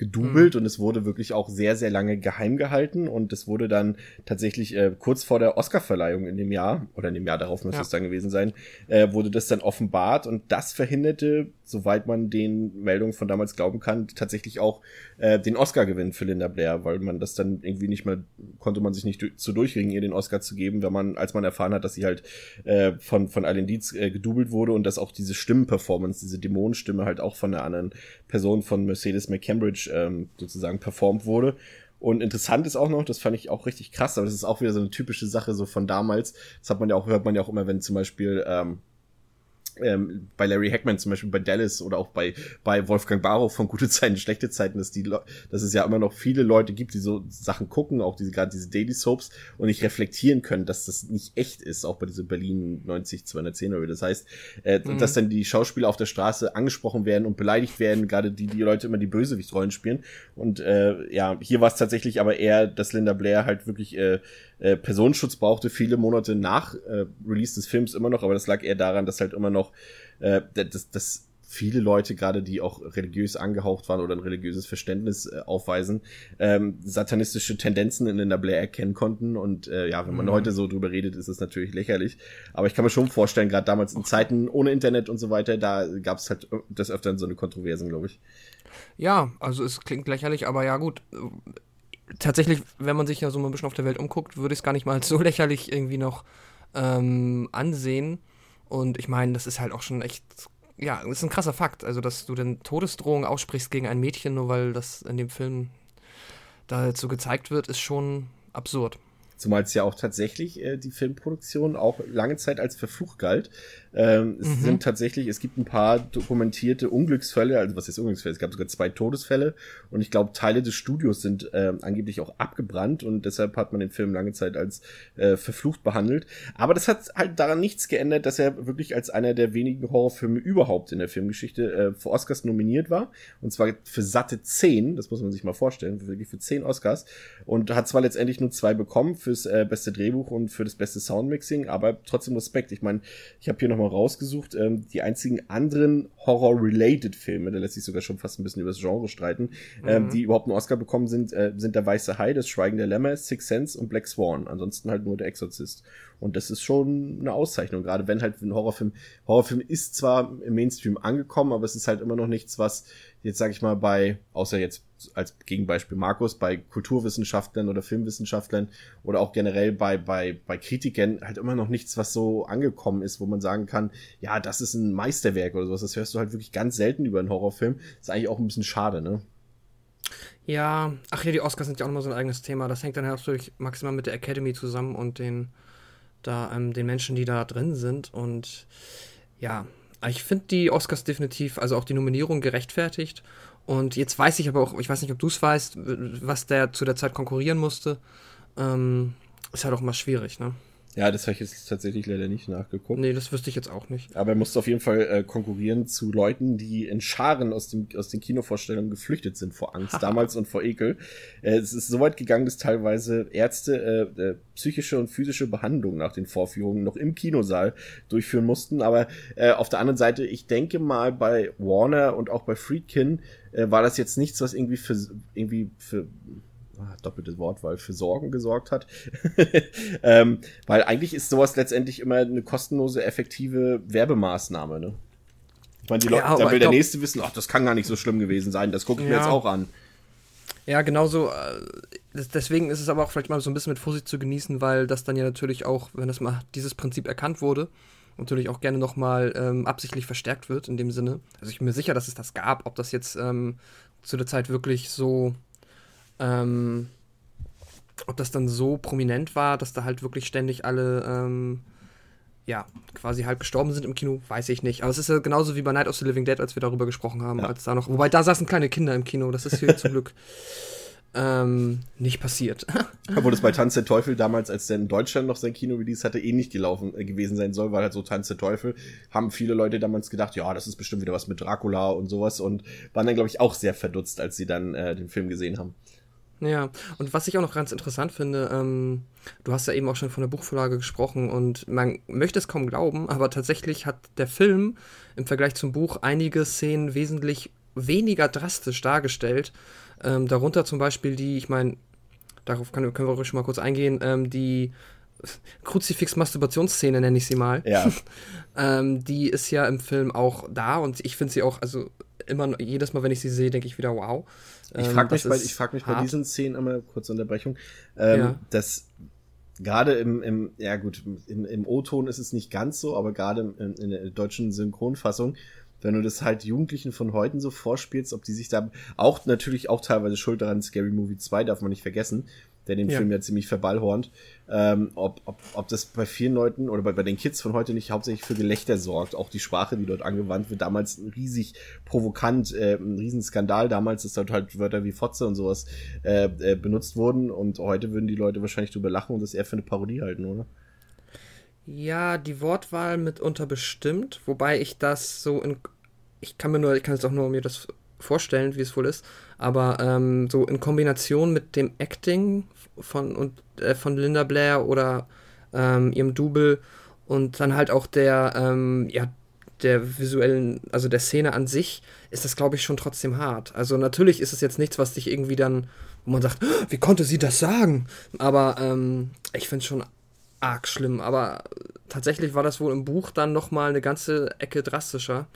gedoubelt mhm. und es wurde wirklich auch sehr, sehr lange geheim gehalten und es wurde dann tatsächlich äh, kurz vor der Oscarverleihung in dem Jahr, oder in dem Jahr darauf müsste ja. es dann gewesen sein, äh, wurde das dann offenbart und das verhinderte soweit man den Meldungen von damals glauben kann, tatsächlich auch äh, den Oscar gewinnen für Linda Blair, weil man das dann irgendwie nicht mehr, konnte man sich nicht zu durchringen, ihr den Oscar zu geben, wenn man, als man erfahren hat, dass sie halt äh, von, von Eileen Dietz äh, gedoubelt wurde und dass auch diese Stimmenperformance, diese Dämonenstimme halt auch von einer anderen Person von Mercedes McCambridge ähm, sozusagen performt wurde. Und interessant ist auch noch, das fand ich auch richtig krass, aber das ist auch wieder so eine typische Sache so von damals. Das hat man ja auch, hört man ja auch immer, wenn zum Beispiel ähm, ähm, bei Larry Hackman zum Beispiel bei Dallas oder auch bei, bei Wolfgang Barrow von gute Zeiten, schlechte Zeiten, dass die, dass es ja immer noch viele Leute gibt, die so Sachen gucken, auch diese, gerade diese Daily Soaps und nicht reflektieren können, dass das nicht echt ist, auch bei dieser Berlin 90 210 oder das heißt, äh, mhm. dass dann die Schauspieler auf der Straße angesprochen werden und beleidigt werden, gerade die, die Leute immer die Bösewichtrollen spielen und äh, ja, hier war es tatsächlich aber eher, dass Linda Blair halt wirklich äh, äh, Personenschutz brauchte, viele Monate nach äh, Release des Films immer noch, aber das lag eher daran, dass halt immer noch äh, dass, dass viele Leute, gerade die auch religiös angehaucht waren oder ein religiöses Verständnis äh, aufweisen, ähm, satanistische Tendenzen in der Blair erkennen konnten. Und äh, ja, wenn man mhm. heute so drüber redet, ist es natürlich lächerlich. Aber ich kann mir schon vorstellen, gerade damals in Zeiten ohne Internet und so weiter, da gab es halt des Öfteren so eine Kontroversen, glaube ich. Ja, also es klingt lächerlich, aber ja gut tatsächlich, wenn man sich ja so mal ein bisschen auf der Welt umguckt, würde ich es gar nicht mal so *laughs* lächerlich irgendwie noch ähm, ansehen. Und ich meine, das ist halt auch schon echt, ja, das ist ein krasser Fakt. Also, dass du denn Todesdrohungen aussprichst gegen ein Mädchen, nur weil das in dem Film da jetzt so gezeigt wird, ist schon absurd. Zumal es ja auch tatsächlich äh, die Filmproduktion auch lange Zeit als verflucht galt. Ähm, es mhm. sind tatsächlich, es gibt ein paar dokumentierte Unglücksfälle, also was ist Unglücksfälle? Es gab sogar zwei Todesfälle und ich glaube, Teile des Studios sind äh, angeblich auch abgebrannt und deshalb hat man den Film lange Zeit als äh, verflucht behandelt. Aber das hat halt daran nichts geändert, dass er wirklich als einer der wenigen Horrorfilme überhaupt in der Filmgeschichte äh, für Oscars nominiert war. Und zwar für satte zehn, das muss man sich mal vorstellen, wirklich für zehn Oscars. Und hat zwar letztendlich nur zwei bekommen fürs äh, beste Drehbuch und für das beste Soundmixing, aber trotzdem Respekt. Ich meine, ich habe hier noch mal rausgesucht. Ähm, die einzigen anderen Horror-related Filme, da lässt sich sogar schon fast ein bisschen über das Genre streiten, ähm, mhm. ähm, die überhaupt einen Oscar bekommen sind, äh, sind Der Weiße Hai, Das Schweigen der Lämmer, Six Sense und Black Swan. Ansonsten halt nur Der Exorzist. Und das ist schon eine Auszeichnung, gerade wenn halt ein Horrorfilm, Horrorfilm ist zwar im Mainstream angekommen, aber es ist halt immer noch nichts, was jetzt sag ich mal bei, außer jetzt als Gegenbeispiel Markus, bei Kulturwissenschaftlern oder Filmwissenschaftlern oder auch generell bei, bei, bei Kritikern halt immer noch nichts, was so angekommen ist, wo man sagen kann, ja, das ist ein Meisterwerk oder sowas. Das hörst du halt wirklich ganz selten über einen Horrorfilm. Ist eigentlich auch ein bisschen schade, ne? Ja, ach ja, die Oscars sind ja auch nochmal so ein eigenes Thema. Das hängt dann natürlich maximal mit der Academy zusammen und den, da, ähm, den Menschen, die da drin sind. Und ja, ich finde die Oscars definitiv, also auch die Nominierung gerechtfertigt. Und jetzt weiß ich aber auch, ich weiß nicht, ob du es weißt, was der zu der Zeit konkurrieren musste. Ähm, ist halt auch mal schwierig, ne? Ja, das habe ich jetzt tatsächlich leider nicht nachgeguckt. Nee, das wüsste ich jetzt auch nicht. Aber er musste auf jeden Fall äh, konkurrieren zu Leuten, die in Scharen aus, dem, aus den Kinovorstellungen geflüchtet sind vor Angst *laughs* damals und vor Ekel. Äh, es ist so weit gegangen, dass teilweise Ärzte äh, äh, psychische und physische Behandlung nach den Vorführungen noch im Kinosaal durchführen mussten. Aber äh, auf der anderen Seite, ich denke mal, bei Warner und auch bei Friedkin äh, war das jetzt nichts, was irgendwie für irgendwie für ah, doppeltes Wort, weil für Sorgen gesorgt hat. *laughs* ähm, weil eigentlich ist sowas letztendlich immer eine kostenlose, effektive Werbemaßnahme, ne? Ich meine, die Leute, ja, da will der Nächste wissen, ach, das kann gar nicht so schlimm gewesen sein, das gucke ich ja. mir jetzt auch an. Ja, genauso. Äh, deswegen ist es aber auch vielleicht mal so ein bisschen mit Vorsicht zu genießen, weil das dann ja natürlich auch, wenn das mal dieses Prinzip erkannt wurde, natürlich auch gerne nochmal ähm, absichtlich verstärkt wird in dem Sinne. Also ich bin mir sicher, dass es das gab. Ob das jetzt ähm, zu der Zeit wirklich so, ähm, ob das dann so prominent war, dass da halt wirklich ständig alle, ähm, ja, quasi halt gestorben sind im Kino, weiß ich nicht. Aber es ist ja genauso wie bei Night of the Living Dead, als wir darüber gesprochen haben, ja. als da noch, wobei da saßen kleine Kinder im Kino, das ist hier zum Glück *laughs* ähm, nicht passiert. Obwohl das bei Tanz der Teufel damals, als der in Deutschland noch sein Kino-Release hatte, ähnlich eh gelaufen äh, gewesen sein soll, weil halt so Tanz der Teufel, haben viele Leute damals gedacht, ja, das ist bestimmt wieder was mit Dracula und sowas und waren dann, glaube ich, auch sehr verdutzt, als sie dann äh, den Film gesehen haben. Ja, und was ich auch noch ganz interessant finde, ähm, du hast ja eben auch schon von der Buchvorlage gesprochen und man möchte es kaum glauben, aber tatsächlich hat der Film im Vergleich zum Buch einige Szenen wesentlich weniger drastisch dargestellt. Ähm, darunter zum Beispiel die, ich meine, darauf können, können wir schon mal kurz eingehen, ähm, die *laughs* Kruzifix-Masturbationsszene nenne ich sie mal. Ja. *laughs* ähm, die ist ja im Film auch da und ich finde sie auch, also immer jedes Mal, wenn ich sie sehe, denke ich wieder, wow. Ich frage ähm, mich, bei, ich frag mich bei diesen Szenen einmal kurze Unterbrechung, ähm, ja. dass gerade im, im, ja gut, im, im O-Ton ist es nicht ganz so, aber gerade in, in der deutschen Synchronfassung, wenn du das halt Jugendlichen von heute so vorspielst, ob die sich da auch natürlich auch teilweise schuld daran, Scary Movie 2 darf man nicht vergessen, der den ja. Film ja ziemlich verballhornt, ähm, ob, ob, ob das bei vielen Leuten oder bei, bei den Kids von heute nicht hauptsächlich für Gelächter sorgt. Auch die Sprache, die dort angewandt wird, damals riesig provokant, äh, ein Riesenskandal damals, dass dort halt Wörter wie Fotze und sowas äh, äh, benutzt wurden und heute würden die Leute wahrscheinlich drüber lachen und das eher für eine Parodie halten, oder? Ja, die Wortwahl mitunter bestimmt, wobei ich das so in. Ich kann mir nur, ich kann jetzt auch nur mir das vorstellen, wie es wohl ist, aber ähm, so in Kombination mit dem Acting von, und, äh, von Linda Blair oder ähm, ihrem Double und dann halt auch der, ähm, ja, der visuellen, also der Szene an sich, ist das, glaube ich, schon trotzdem hart. Also natürlich ist es jetzt nichts, was dich irgendwie dann, wo man sagt, wie konnte sie das sagen? Aber ähm, ich finde es schon arg schlimm. Aber tatsächlich war das wohl im Buch dann nochmal eine ganze Ecke drastischer.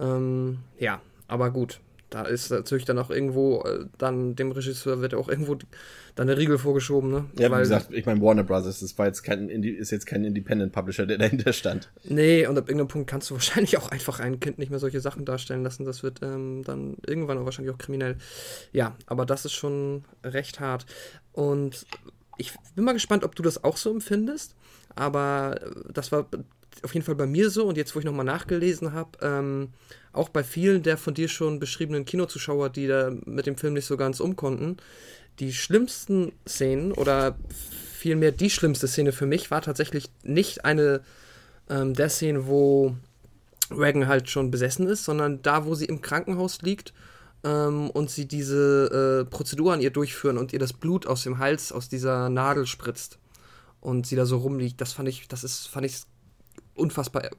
Ähm, ja, aber gut da ist natürlich dann auch irgendwo, äh, dann dem Regisseur wird auch irgendwo dann der Riegel vorgeschoben, ne? Ja, Weil, wie gesagt, ich meine, Warner Brothers, das war jetzt kein, ist jetzt kein Independent Publisher, der *laughs* dahinter stand. Nee, und ab irgendeinem Punkt kannst du *laughs* wahrscheinlich auch einfach ein Kind nicht mehr solche Sachen darstellen lassen. Das wird ähm, dann irgendwann auch wahrscheinlich auch kriminell. Ja, aber das ist schon recht hart. Und ich bin mal gespannt, ob du das auch so empfindest. Aber das war auf jeden Fall bei mir so und jetzt, wo ich nochmal nachgelesen habe, ähm, auch bei vielen der von dir schon beschriebenen Kinozuschauer, die da mit dem Film nicht so ganz umkonnten, die schlimmsten Szenen oder vielmehr die schlimmste Szene für mich war tatsächlich nicht eine ähm, der Szenen, wo Reagan halt schon besessen ist, sondern da, wo sie im Krankenhaus liegt ähm, und sie diese äh, Prozedur an ihr durchführen und ihr das Blut aus dem Hals, aus dieser Nadel spritzt und sie da so rumliegt. Das fand ich, das ist, fand ich unfassbar,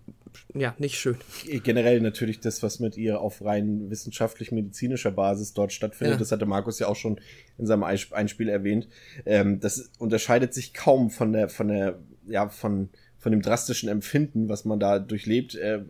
ja, nicht schön. Generell natürlich das, was mit ihr auf rein wissenschaftlich-medizinischer Basis dort stattfindet, ja. das hatte Markus ja auch schon in seinem Einspiel erwähnt. Ähm, das unterscheidet sich kaum von der, von der, ja, von, von dem drastischen Empfinden, was man da durchlebt, äh,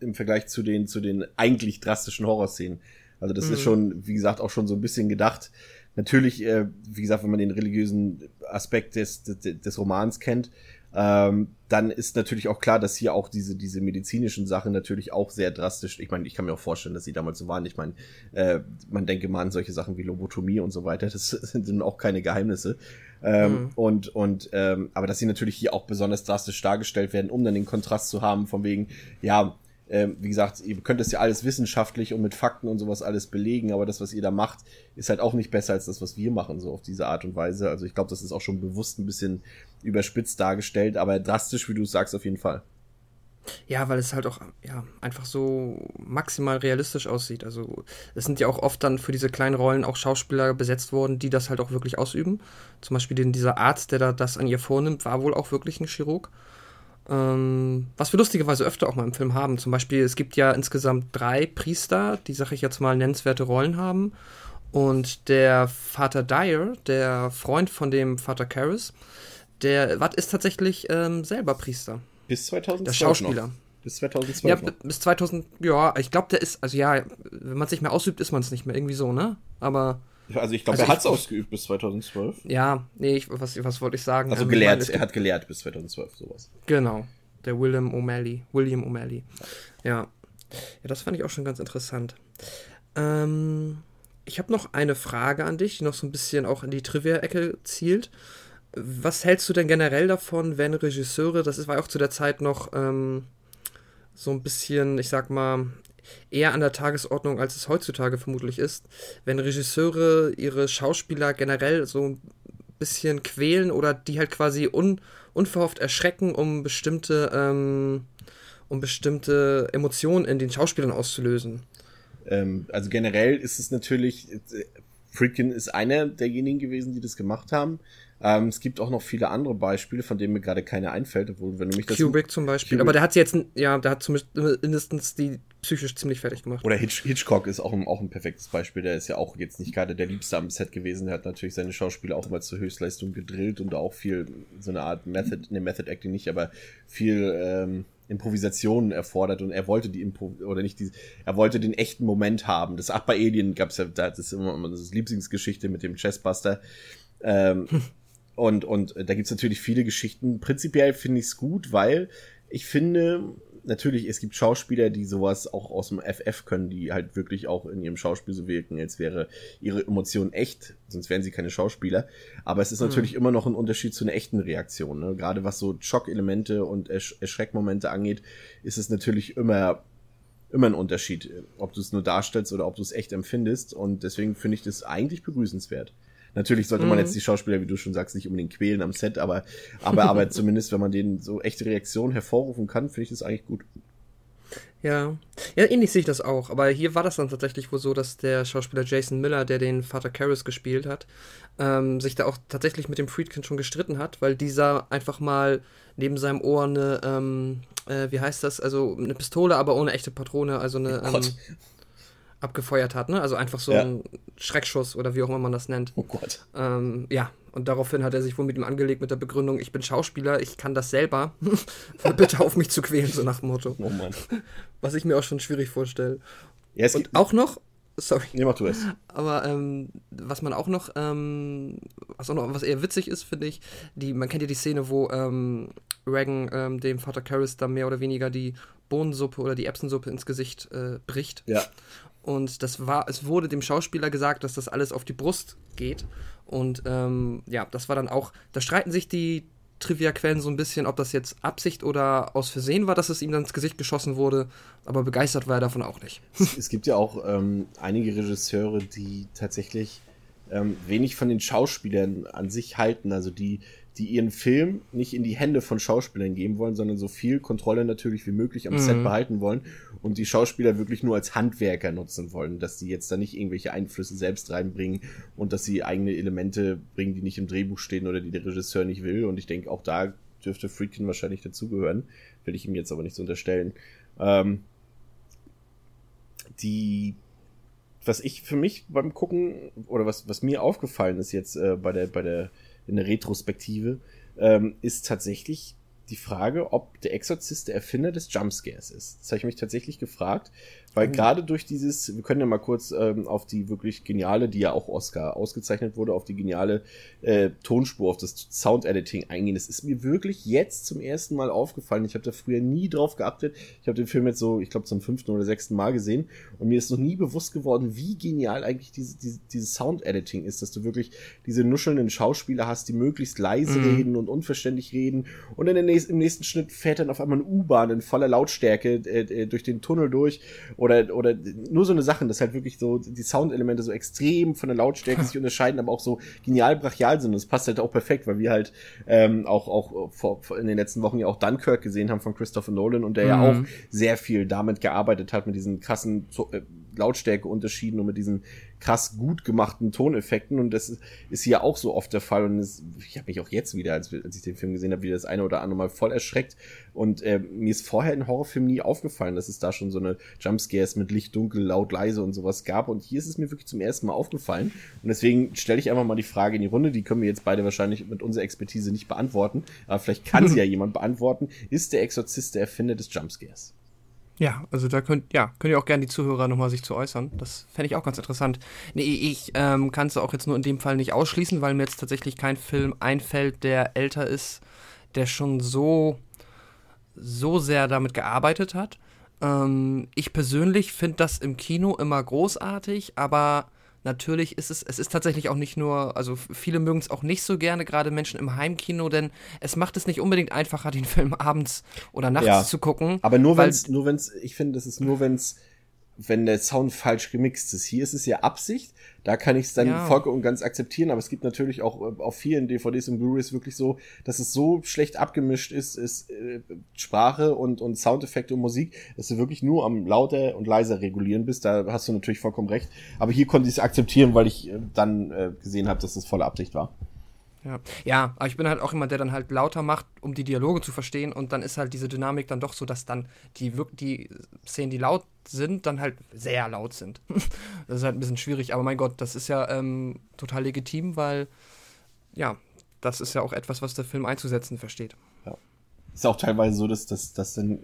im Vergleich zu den, zu den eigentlich drastischen Horrorszenen. Also das mhm. ist schon, wie gesagt, auch schon so ein bisschen gedacht. Natürlich, äh, wie gesagt, wenn man den religiösen Aspekt des, des, des Romans kennt, ähm, dann ist natürlich auch klar, dass hier auch diese, diese medizinischen Sachen natürlich auch sehr drastisch, ich meine, ich kann mir auch vorstellen, dass sie damals so waren. Ich meine, äh, man denke mal an solche Sachen wie Lobotomie und so weiter, das *laughs* sind auch keine Geheimnisse. Ähm, mhm. Und, und ähm, aber dass sie natürlich hier auch besonders drastisch dargestellt werden, um dann den Kontrast zu haben, von wegen, ja, ähm, wie gesagt, ihr könnt das ja alles wissenschaftlich und mit Fakten und sowas alles belegen, aber das, was ihr da macht, ist halt auch nicht besser als das, was wir machen, so auf diese Art und Weise. Also ich glaube, das ist auch schon bewusst ein bisschen überspitzt dargestellt, aber drastisch, wie du sagst, auf jeden Fall. Ja, weil es halt auch ja, einfach so maximal realistisch aussieht. Also es sind ja auch oft dann für diese kleinen Rollen auch Schauspieler besetzt worden, die das halt auch wirklich ausüben. Zum Beispiel den, dieser Arzt, der da das an ihr vornimmt, war wohl auch wirklich ein Chirurg. Ähm, was wir lustigerweise öfter auch mal im Film haben. Zum Beispiel, es gibt ja insgesamt drei Priester, die, sag ich jetzt mal, nennenswerte Rollen haben. Und der Vater Dyer, der Freund von dem Vater Karras, der was ist tatsächlich ähm, selber Priester. Bis 2012 Der Schauspieler. Noch. Bis 2012 Ja, noch. bis 2000, ja, ich glaube, der ist, also ja, wenn man es nicht mehr ausübt, ist man es nicht mehr, irgendwie so, ne? Aber also ich glaube, also er hat es ausgeübt bis 2012. Ja, nee, ich, was, was wollte ich sagen? Also ähm, gelehrt, meine, er hat gelehrt bis 2012, sowas. Genau, der William O'Malley. William O'Malley. Ja. ja, das fand ich auch schon ganz interessant. Ähm, ich habe noch eine Frage an dich, die noch so ein bisschen auch in die Trivia-Ecke zielt. Was hältst du denn generell davon, wenn Regisseure, das war auch zu der Zeit noch ähm, so ein bisschen, ich sag mal, eher an der Tagesordnung, als es heutzutage vermutlich ist, wenn Regisseure ihre Schauspieler generell so ein bisschen quälen oder die halt quasi un, unverhofft erschrecken, um bestimmte, ähm, um bestimmte Emotionen in den Schauspielern auszulösen. Ähm, also generell ist es natürlich, Friedkin ist einer derjenigen gewesen, die das gemacht haben. Ähm, es gibt auch noch viele andere Beispiele, von denen mir gerade keine einfällt, obwohl, wenn du mich das. Kubrick zum Beispiel. Kubrick. Aber der hat jetzt, ja, der hat zumindest die psychisch ziemlich fertig gemacht. Oder Hitch, Hitchcock ist auch ein, auch ein perfektes Beispiel. Der ist ja auch jetzt nicht gerade der Liebste am Set gewesen. Der hat natürlich seine Schauspieler auch mal zur Höchstleistung gedrillt und auch viel, so eine Art Method, ne, Method Acting nicht, aber viel, ähm, Improvisationen erfordert und er wollte die Impro oder nicht die, er wollte den echten Moment haben. Das auch bei Alien gab es ja, das ist immer das Lieblingsgeschichte mit dem Chessbuster. Ähm, *laughs* und, und da gibt's natürlich viele Geschichten. Prinzipiell finde ich es gut, weil ich finde, natürlich, es gibt Schauspieler, die sowas auch aus dem FF können, die halt wirklich auch in ihrem Schauspiel so wirken, als wäre ihre Emotion echt, sonst wären sie keine Schauspieler. Aber es ist natürlich mhm. immer noch ein Unterschied zu einer echten Reaktion. Ne? Gerade was so Schockelemente und Ersch Erschreckmomente angeht, ist es natürlich immer immer ein Unterschied, ob du es nur darstellst oder ob du es echt empfindest. Und deswegen finde ich das eigentlich begrüßenswert. Natürlich sollte man mhm. jetzt die Schauspieler, wie du schon sagst, nicht unbedingt quälen am Set, aber, aber, aber *laughs* zumindest, wenn man denen so echte Reaktionen hervorrufen kann, finde ich das eigentlich gut. Ja. Ja, ähnlich sehe ich das auch. Aber hier war das dann tatsächlich wohl so, dass der Schauspieler Jason Miller, der den Vater Karras gespielt hat, ähm, sich da auch tatsächlich mit dem Friedkin schon gestritten hat, weil dieser einfach mal neben seinem Ohr eine, ähm, äh, wie heißt das, also eine Pistole, aber ohne echte Patrone, also eine, oh ähm, abgefeuert hat, ne? Also einfach so ja. ein Schreckschuss oder wie auch immer man das nennt. Oh Gott. Ähm, ja, und daraufhin hat er sich wohl mit ihm angelegt mit der Begründung, ich bin Schauspieler, ich kann das selber. *laughs* Bitte auf mich zu quälen, so nach dem Motto. Oh Mann. Was ich mir auch schon schwierig vorstelle. Ja, und auch noch, sorry. Nee, mach du es. Aber ähm, was man auch noch, ähm, was auch noch, was eher witzig ist, finde ich, die, man kennt ja die Szene, wo ähm, Reagan ähm, dem Vater Karras da mehr oder weniger die Bohnensuppe oder die Erbsensuppe ins Gesicht äh, bricht. Ja. Und das war, es wurde dem Schauspieler gesagt, dass das alles auf die Brust geht. Und ähm, ja, das war dann auch, da streiten sich die Trivia-Quellen so ein bisschen, ob das jetzt Absicht oder aus Versehen war, dass es ihm dann ins Gesicht geschossen wurde. Aber begeistert war er davon auch nicht. Es gibt ja auch ähm, einige Regisseure, die tatsächlich ähm, wenig von den Schauspielern an sich halten. Also die die ihren Film nicht in die Hände von Schauspielern geben wollen, sondern so viel Kontrolle natürlich wie möglich am mhm. Set behalten wollen und die Schauspieler wirklich nur als Handwerker nutzen wollen, dass sie jetzt da nicht irgendwelche Einflüsse selbst reinbringen und dass sie eigene Elemente bringen, die nicht im Drehbuch stehen oder die der Regisseur nicht will. Und ich denke, auch da dürfte Friedkin wahrscheinlich dazugehören, will ich ihm jetzt aber nicht so unterstellen. Ähm, die was ich für mich beim Gucken oder was was mir aufgefallen ist jetzt äh, bei der bei der in der Retrospektive, ähm, ist tatsächlich die Frage, ob der Exorzist der Erfinder des Jumpscares ist. Das habe ich mich tatsächlich gefragt, weil mhm. gerade durch dieses, wir können ja mal kurz ähm, auf die wirklich geniale, die ja auch Oscar ausgezeichnet wurde, auf die geniale äh, Tonspur, auf das Sound-Editing eingehen. Das ist mir wirklich jetzt zum ersten Mal aufgefallen. Ich habe da früher nie drauf geachtet. Ich habe den Film jetzt so, ich glaube, zum fünften oder sechsten Mal gesehen und mir ist noch nie bewusst geworden, wie genial eigentlich diese, diese, dieses Sound-Editing ist, dass du wirklich diese nuschelnden Schauspieler hast, die möglichst leise mhm. reden und unverständlich reden und in der nächsten, im nächsten Schnitt fährt dann auf einmal eine U-Bahn in voller Lautstärke äh, äh, durch den Tunnel durch oder, oder nur so eine Sache, dass halt wirklich so die Soundelemente so extrem von der Lautstärke *laughs* sich unterscheiden, aber auch so genial brachial sind. Und das passt halt auch perfekt, weil wir halt ähm, auch, auch vor, in den letzten Wochen ja auch Dunkirk gesehen haben von Christopher Nolan und der mhm. ja auch sehr viel damit gearbeitet hat, mit diesen krassen äh, Lautstärkeunterschieden und mit diesen krass gut gemachten Toneffekten. Und das ist hier auch so oft der Fall. Und es, ich habe mich auch jetzt wieder, als, als, ich den Film gesehen habe, wieder das eine oder andere Mal voll erschreckt. Und äh, mir ist vorher in Horrorfilmen nie aufgefallen, dass es da schon so eine Jumpscares mit Licht, Dunkel, laut, leise und sowas gab. Und hier ist es mir wirklich zum ersten Mal aufgefallen. Und deswegen stelle ich einfach mal die Frage in die Runde, die können wir jetzt beide wahrscheinlich mit unserer Expertise nicht beantworten, aber vielleicht kann sie *laughs* ja jemand beantworten, ist der Exorzist der Erfinder des Jumpscares? Ja, also da könnt, ja, könnt ihr auch gerne die Zuhörer nochmal sich zu äußern. Das fände ich auch ganz interessant. Nee, ich ähm, kann es auch jetzt nur in dem Fall nicht ausschließen, weil mir jetzt tatsächlich kein Film einfällt, der älter ist, der schon so, so sehr damit gearbeitet hat. Ähm, ich persönlich finde das im Kino immer großartig, aber natürlich ist es, es ist tatsächlich auch nicht nur, also viele mögen es auch nicht so gerne, gerade Menschen im Heimkino, denn es macht es nicht unbedingt einfacher, *laughs* den Film abends oder nachts ja, zu gucken. Aber nur wenn es, nur wenn es, ich finde, das ist nur wenn es wenn der Sound falsch gemixt ist. Hier ist es ja Absicht, da kann ich es dann ja. voll und ganz akzeptieren, aber es gibt natürlich auch äh, auf vielen DVDs und Blu-rays wirklich so, dass es so schlecht abgemischt ist, ist äh, Sprache und, und Soundeffekte und Musik, dass du wirklich nur am lauter und leiser regulieren bist, da hast du natürlich vollkommen recht. Aber hier konnte ich es akzeptieren, weil ich äh, dann äh, gesehen habe, dass das volle Absicht war. Ja. ja, aber ich bin halt auch immer der dann halt lauter macht, um die Dialoge zu verstehen und dann ist halt diese Dynamik dann doch so, dass dann die die Szenen, die laut sind, dann halt sehr laut sind. *laughs* das ist halt ein bisschen schwierig, aber mein Gott, das ist ja ähm, total legitim, weil ja, das ist ja auch etwas, was der Film einzusetzen versteht. Ja. Ist auch teilweise so, dass das dass dann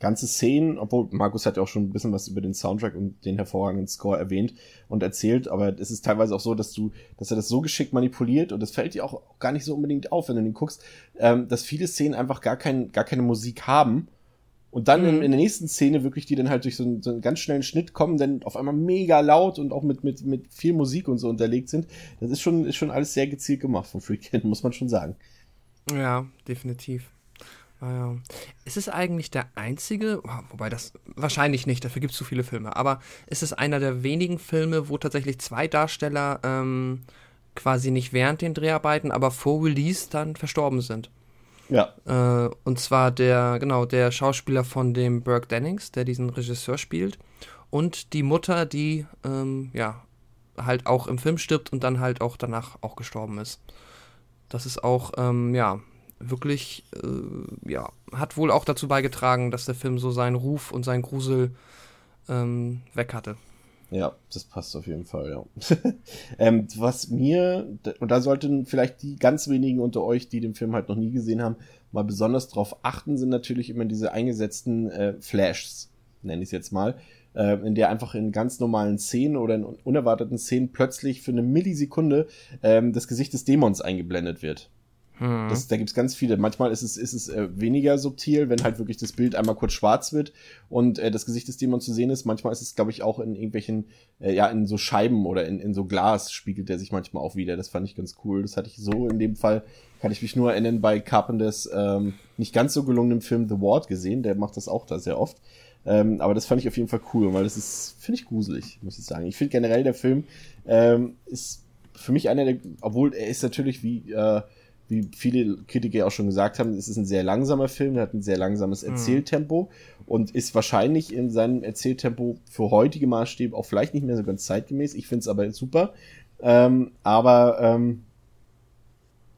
ganze Szenen, obwohl Markus hat ja auch schon ein bisschen was über den Soundtrack und den hervorragenden Score erwähnt und erzählt, aber es ist teilweise auch so, dass du, dass er das so geschickt manipuliert und das fällt dir auch gar nicht so unbedingt auf, wenn du den guckst, ähm, dass viele Szenen einfach gar kein, gar keine Musik haben und dann mhm. in, in, der nächsten Szene wirklich, die dann halt durch so einen, so einen ganz schnellen Schnitt kommen, dann auf einmal mega laut und auch mit, mit, mit viel Musik und so unterlegt sind. Das ist schon, ist schon alles sehr gezielt gemacht von Freakin, *laughs* muss man schon sagen. Ja, definitiv. Ja. Ist es eigentlich der einzige, wobei das wahrscheinlich nicht, dafür gibt es zu viele Filme, aber ist es einer der wenigen Filme, wo tatsächlich zwei Darsteller ähm, quasi nicht während den Dreharbeiten, aber vor Release dann verstorben sind? Ja. Äh, und zwar der, genau, der Schauspieler von dem Burke Dennings, der diesen Regisseur spielt, und die Mutter, die, ähm, ja, halt auch im Film stirbt und dann halt auch danach auch gestorben ist. Das ist auch, ähm, ja, wirklich, äh, ja, hat wohl auch dazu beigetragen, dass der Film so seinen Ruf und seinen Grusel ähm, weg hatte. Ja, das passt auf jeden Fall, ja. *laughs* ähm, was mir, und da sollten vielleicht die ganz wenigen unter euch, die den Film halt noch nie gesehen haben, mal besonders drauf achten, sind natürlich immer diese eingesetzten äh, Flashs, nenne ich es jetzt mal, äh, in der einfach in ganz normalen Szenen oder in unerwarteten Szenen plötzlich für eine Millisekunde ähm, das Gesicht des Dämons eingeblendet wird. Hm. Das, da gibt's ganz viele. Manchmal ist es, ist es äh, weniger subtil, wenn halt wirklich das Bild einmal kurz schwarz wird und äh, das Gesicht des Dämons zu sehen ist. Manchmal ist es, glaube ich, auch in irgendwelchen, äh, ja, in so Scheiben oder in, in so Glas spiegelt der sich manchmal auch wieder. Das fand ich ganz cool. Das hatte ich so in dem Fall, kann ich mich nur erinnern, bei Carpenters ähm, nicht ganz so gelungenen Film The Ward gesehen. Der macht das auch da sehr oft. Ähm, aber das fand ich auf jeden Fall cool, weil das ist, finde ich gruselig, muss ich sagen. Ich finde generell der Film ähm, ist für mich einer der, obwohl er ist natürlich wie äh, wie viele Kritiker auch schon gesagt haben, es ist ein sehr langsamer Film, der hat ein sehr langsames mhm. Erzähltempo mhm. und ist wahrscheinlich in seinem Erzähltempo für heutige Maßstäbe auch vielleicht nicht mehr so ganz zeitgemäß. Ich finde es aber super. Ähm, aber ähm,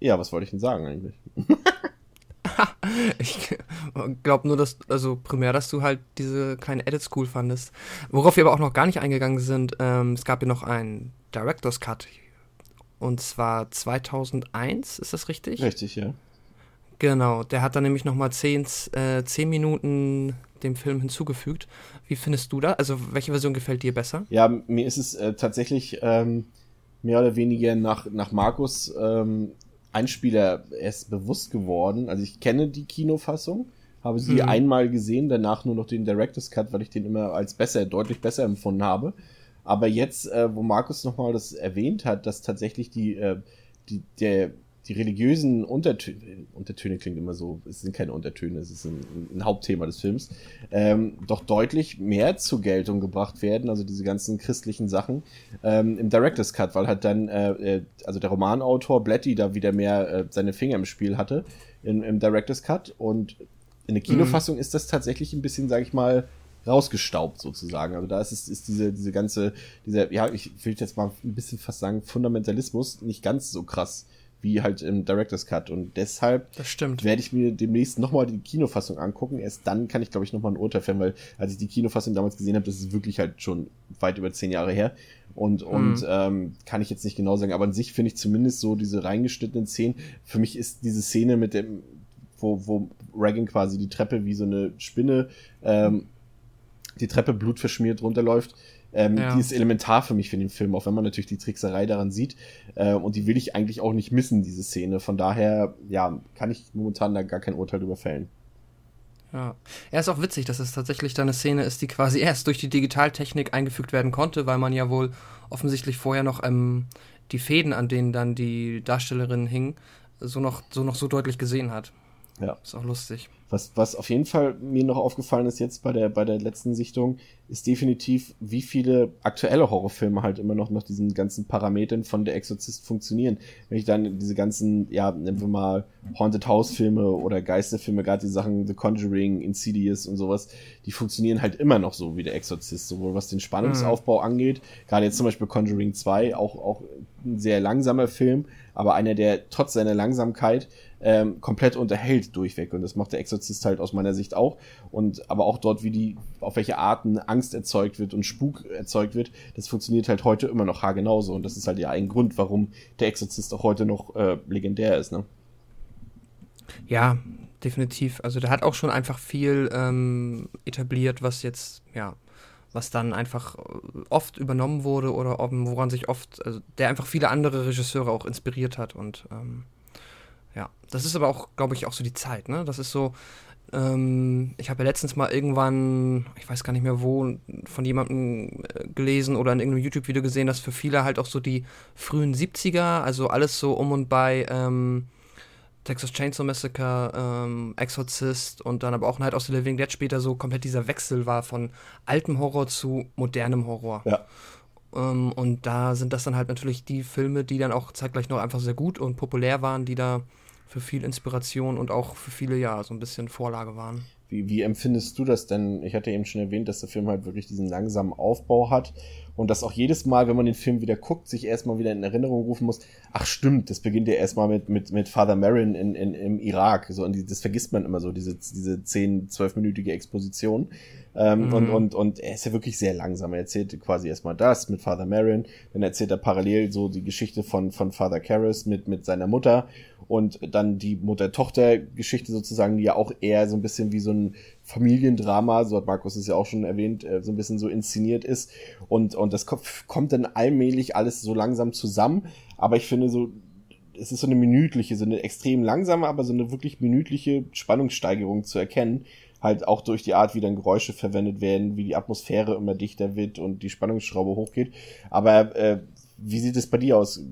ja, was wollte ich denn sagen eigentlich? *laughs* ich glaube nur, dass, also primär, dass du halt diese kleine Edits cool fandest. Worauf wir aber auch noch gar nicht eingegangen sind, ähm, es gab ja noch einen Director's Cut. Und zwar 2001, ist das richtig? Richtig, ja. Genau, der hat dann nämlich nochmal 10, äh, 10 Minuten dem Film hinzugefügt. Wie findest du da? Also, welche Version gefällt dir besser? Ja, mir ist es äh, tatsächlich ähm, mehr oder weniger nach, nach Markus ähm, Einspieler erst bewusst geworden. Also, ich kenne die Kinofassung, habe sie mhm. einmal gesehen, danach nur noch den Director's Cut, weil ich den immer als besser, deutlich besser empfunden habe. Aber jetzt, äh, wo Markus nochmal das erwähnt hat, dass tatsächlich die, äh, die, der, die religiösen Untertöne, Untertöne klingt immer so, es sind keine Untertöne, es ist ein, ein Hauptthema des Films, ähm, doch deutlich mehr zur Geltung gebracht werden, also diese ganzen christlichen Sachen, ähm, im Director's Cut, weil halt dann, äh, äh also der Romanautor Blatty da wieder mehr äh, seine Finger im Spiel hatte, in, im Director's Cut und in der Kinofassung mhm. ist das tatsächlich ein bisschen, sag ich mal, rausgestaubt sozusagen. Also da ist es ist diese diese ganze dieser ja ich will jetzt mal ein bisschen fast sagen Fundamentalismus nicht ganz so krass wie halt im Director's Cut und deshalb werde ich mir demnächst nochmal die Kinofassung angucken. Erst dann kann ich glaube ich nochmal ein Urteil fällen, weil als ich die Kinofassung damals gesehen habe, das ist wirklich halt schon weit über zehn Jahre her und und mhm. ähm, kann ich jetzt nicht genau sagen, aber an sich finde ich zumindest so diese reingeschnittenen Szenen. Für mich ist diese Szene mit dem wo, wo Reagan quasi die Treppe wie so eine Spinne ähm, die Treppe blutverschmiert runterläuft. Ähm, ja. Die ist elementar für mich für den Film, auch wenn man natürlich die Trickserei daran sieht. Äh, und die will ich eigentlich auch nicht missen, diese Szene. Von daher, ja, kann ich momentan da gar kein Urteil drüber fällen. Ja. Er ist auch witzig, dass es tatsächlich da eine Szene ist, die quasi *laughs* erst durch die Digitaltechnik eingefügt werden konnte, weil man ja wohl offensichtlich vorher noch ähm, die Fäden, an denen dann die Darstellerin hing, so noch so, noch so deutlich gesehen hat. Ja. Ist auch lustig. Was, was auf jeden Fall mir noch aufgefallen ist jetzt bei der, bei der letzten Sichtung, ist definitiv, wie viele aktuelle Horrorfilme halt immer noch nach diesen ganzen Parametern von Der Exorzist funktionieren. Wenn ich dann diese ganzen, ja, nennen wir mal Haunted House Filme oder Geisterfilme, gerade die Sachen The Conjuring, Insidious und sowas, die funktionieren halt immer noch so wie Der Exorzist, sowohl was den Spannungsaufbau mhm. angeht, gerade jetzt zum Beispiel Conjuring 2, auch, auch ein sehr langsamer Film, aber einer, der trotz seiner Langsamkeit ähm, komplett unterhält durchweg. Und das macht der Exorzist halt aus meiner Sicht auch. Und aber auch dort, wie die, auf welche Arten Angst erzeugt wird und Spuk erzeugt wird, das funktioniert halt heute immer noch haargenauso. Und das ist halt ja ein Grund, warum der Exorzist auch heute noch äh, legendär ist, ne? Ja, definitiv. Also der hat auch schon einfach viel ähm, etabliert, was jetzt, ja, was dann einfach äh, oft übernommen wurde oder woran sich oft, also der einfach viele andere Regisseure auch inspiriert hat und ähm, ja, das ist aber auch, glaube ich, auch so die Zeit, ne? Das ist so, ähm, ich habe ja letztens mal irgendwann, ich weiß gar nicht mehr wo, von jemandem äh, gelesen oder in irgendeinem YouTube-Video gesehen, dass für viele halt auch so die frühen 70er, also alles so um und bei ähm, Texas Chainsaw Massacre, ähm, Exorcist und dann aber auch Night of the Living Dead später so komplett dieser Wechsel war von altem Horror zu modernem Horror. Ja. Ähm, und da sind das dann halt natürlich die Filme, die dann auch zeitgleich noch einfach sehr gut und populär waren, die da für viel Inspiration und auch für viele, ja, so ein bisschen Vorlage waren. Wie, wie empfindest du das denn? Ich hatte eben schon erwähnt, dass der Film halt wirklich diesen langsamen Aufbau hat und dass auch jedes Mal, wenn man den Film wieder guckt, sich erstmal wieder in Erinnerung rufen muss, ach stimmt, das beginnt ja erstmal mit, mit, mit Father Marin in, in, im Irak. So, und die, das vergisst man immer so, diese, diese 10, 12-minütige Exposition. Ähm, mhm. und, und, und er ist ja wirklich sehr langsam. Er erzählt quasi erstmal das mit Father Marin, dann erzählt er parallel so die Geschichte von, von Father Karras mit, mit seiner Mutter und dann die Mutter-Tochter-Geschichte sozusagen, die ja auch eher so ein bisschen wie so ein Familiendrama, so hat Markus es ja auch schon erwähnt, äh, so ein bisschen so inszeniert ist und, und das kommt dann allmählich alles so langsam zusammen, aber ich finde so, es ist so eine minütliche, so eine extrem langsame, aber so eine wirklich minütliche Spannungssteigerung zu erkennen, halt auch durch die Art, wie dann Geräusche verwendet werden, wie die Atmosphäre immer dichter wird und die Spannungsschraube hochgeht. Aber äh, wie sieht es bei dir aus?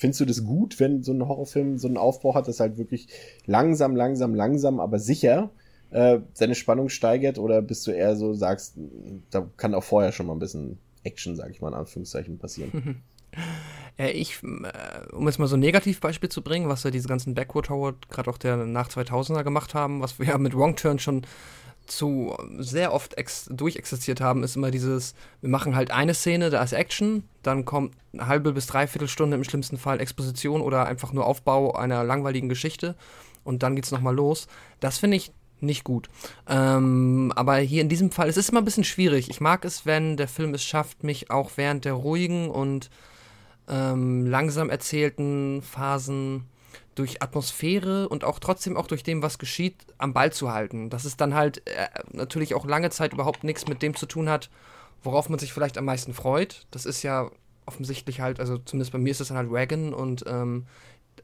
Findest du das gut, wenn so ein Horrorfilm so einen Aufbau hat, das halt wirklich langsam, langsam, langsam, aber sicher äh, seine Spannung steigert? Oder bist du eher so, sagst, da kann auch vorher schon mal ein bisschen Action, sag ich mal in Anführungszeichen, passieren? Ja, *laughs* ich, äh, um jetzt mal so ein Negativbeispiel zu bringen, was ja diese ganzen Backward Horror, gerade auch der nach 2000er gemacht haben, was wir ja mit Wrong Turn schon zu sehr oft durchexistiert haben, ist immer dieses, wir machen halt eine Szene, da ist Action, dann kommt eine halbe bis dreiviertel Stunde im schlimmsten Fall Exposition oder einfach nur Aufbau einer langweiligen Geschichte und dann geht's nochmal los. Das finde ich nicht gut. Ähm, aber hier in diesem Fall, es ist immer ein bisschen schwierig. Ich mag es, wenn der Film es schafft, mich auch während der ruhigen und ähm, langsam erzählten Phasen durch Atmosphäre und auch trotzdem auch durch dem, was geschieht, am Ball zu halten. Dass es dann halt äh, natürlich auch lange Zeit überhaupt nichts mit dem zu tun hat, worauf man sich vielleicht am meisten freut. Das ist ja offensichtlich halt, also zumindest bei mir ist das dann halt Wagon und ähm,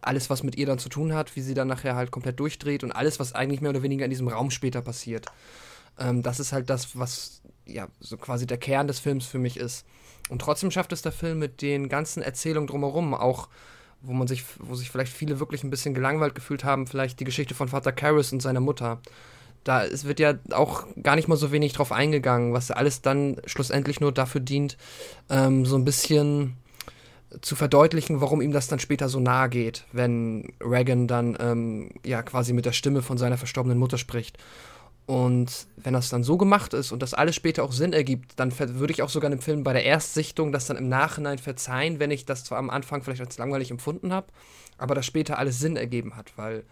alles, was mit ihr dann zu tun hat, wie sie dann nachher halt komplett durchdreht und alles, was eigentlich mehr oder weniger in diesem Raum später passiert. Ähm, das ist halt das, was ja so quasi der Kern des Films für mich ist. Und trotzdem schafft es der Film mit den ganzen Erzählungen drumherum auch wo man sich, wo sich vielleicht viele wirklich ein bisschen gelangweilt gefühlt haben, vielleicht die Geschichte von Vater Karras und seiner Mutter. Da es wird ja auch gar nicht mal so wenig drauf eingegangen, was alles dann schlussendlich nur dafür dient, ähm, so ein bisschen zu verdeutlichen, warum ihm das dann später so nahe geht, wenn Reagan dann ähm, ja quasi mit der Stimme von seiner verstorbenen Mutter spricht. Und wenn das dann so gemacht ist und das alles später auch Sinn ergibt, dann würde ich auch sogar einem Film bei der Erstsichtung das dann im Nachhinein verzeihen, wenn ich das zwar am Anfang vielleicht als langweilig empfunden habe, aber das später alles Sinn ergeben hat, weil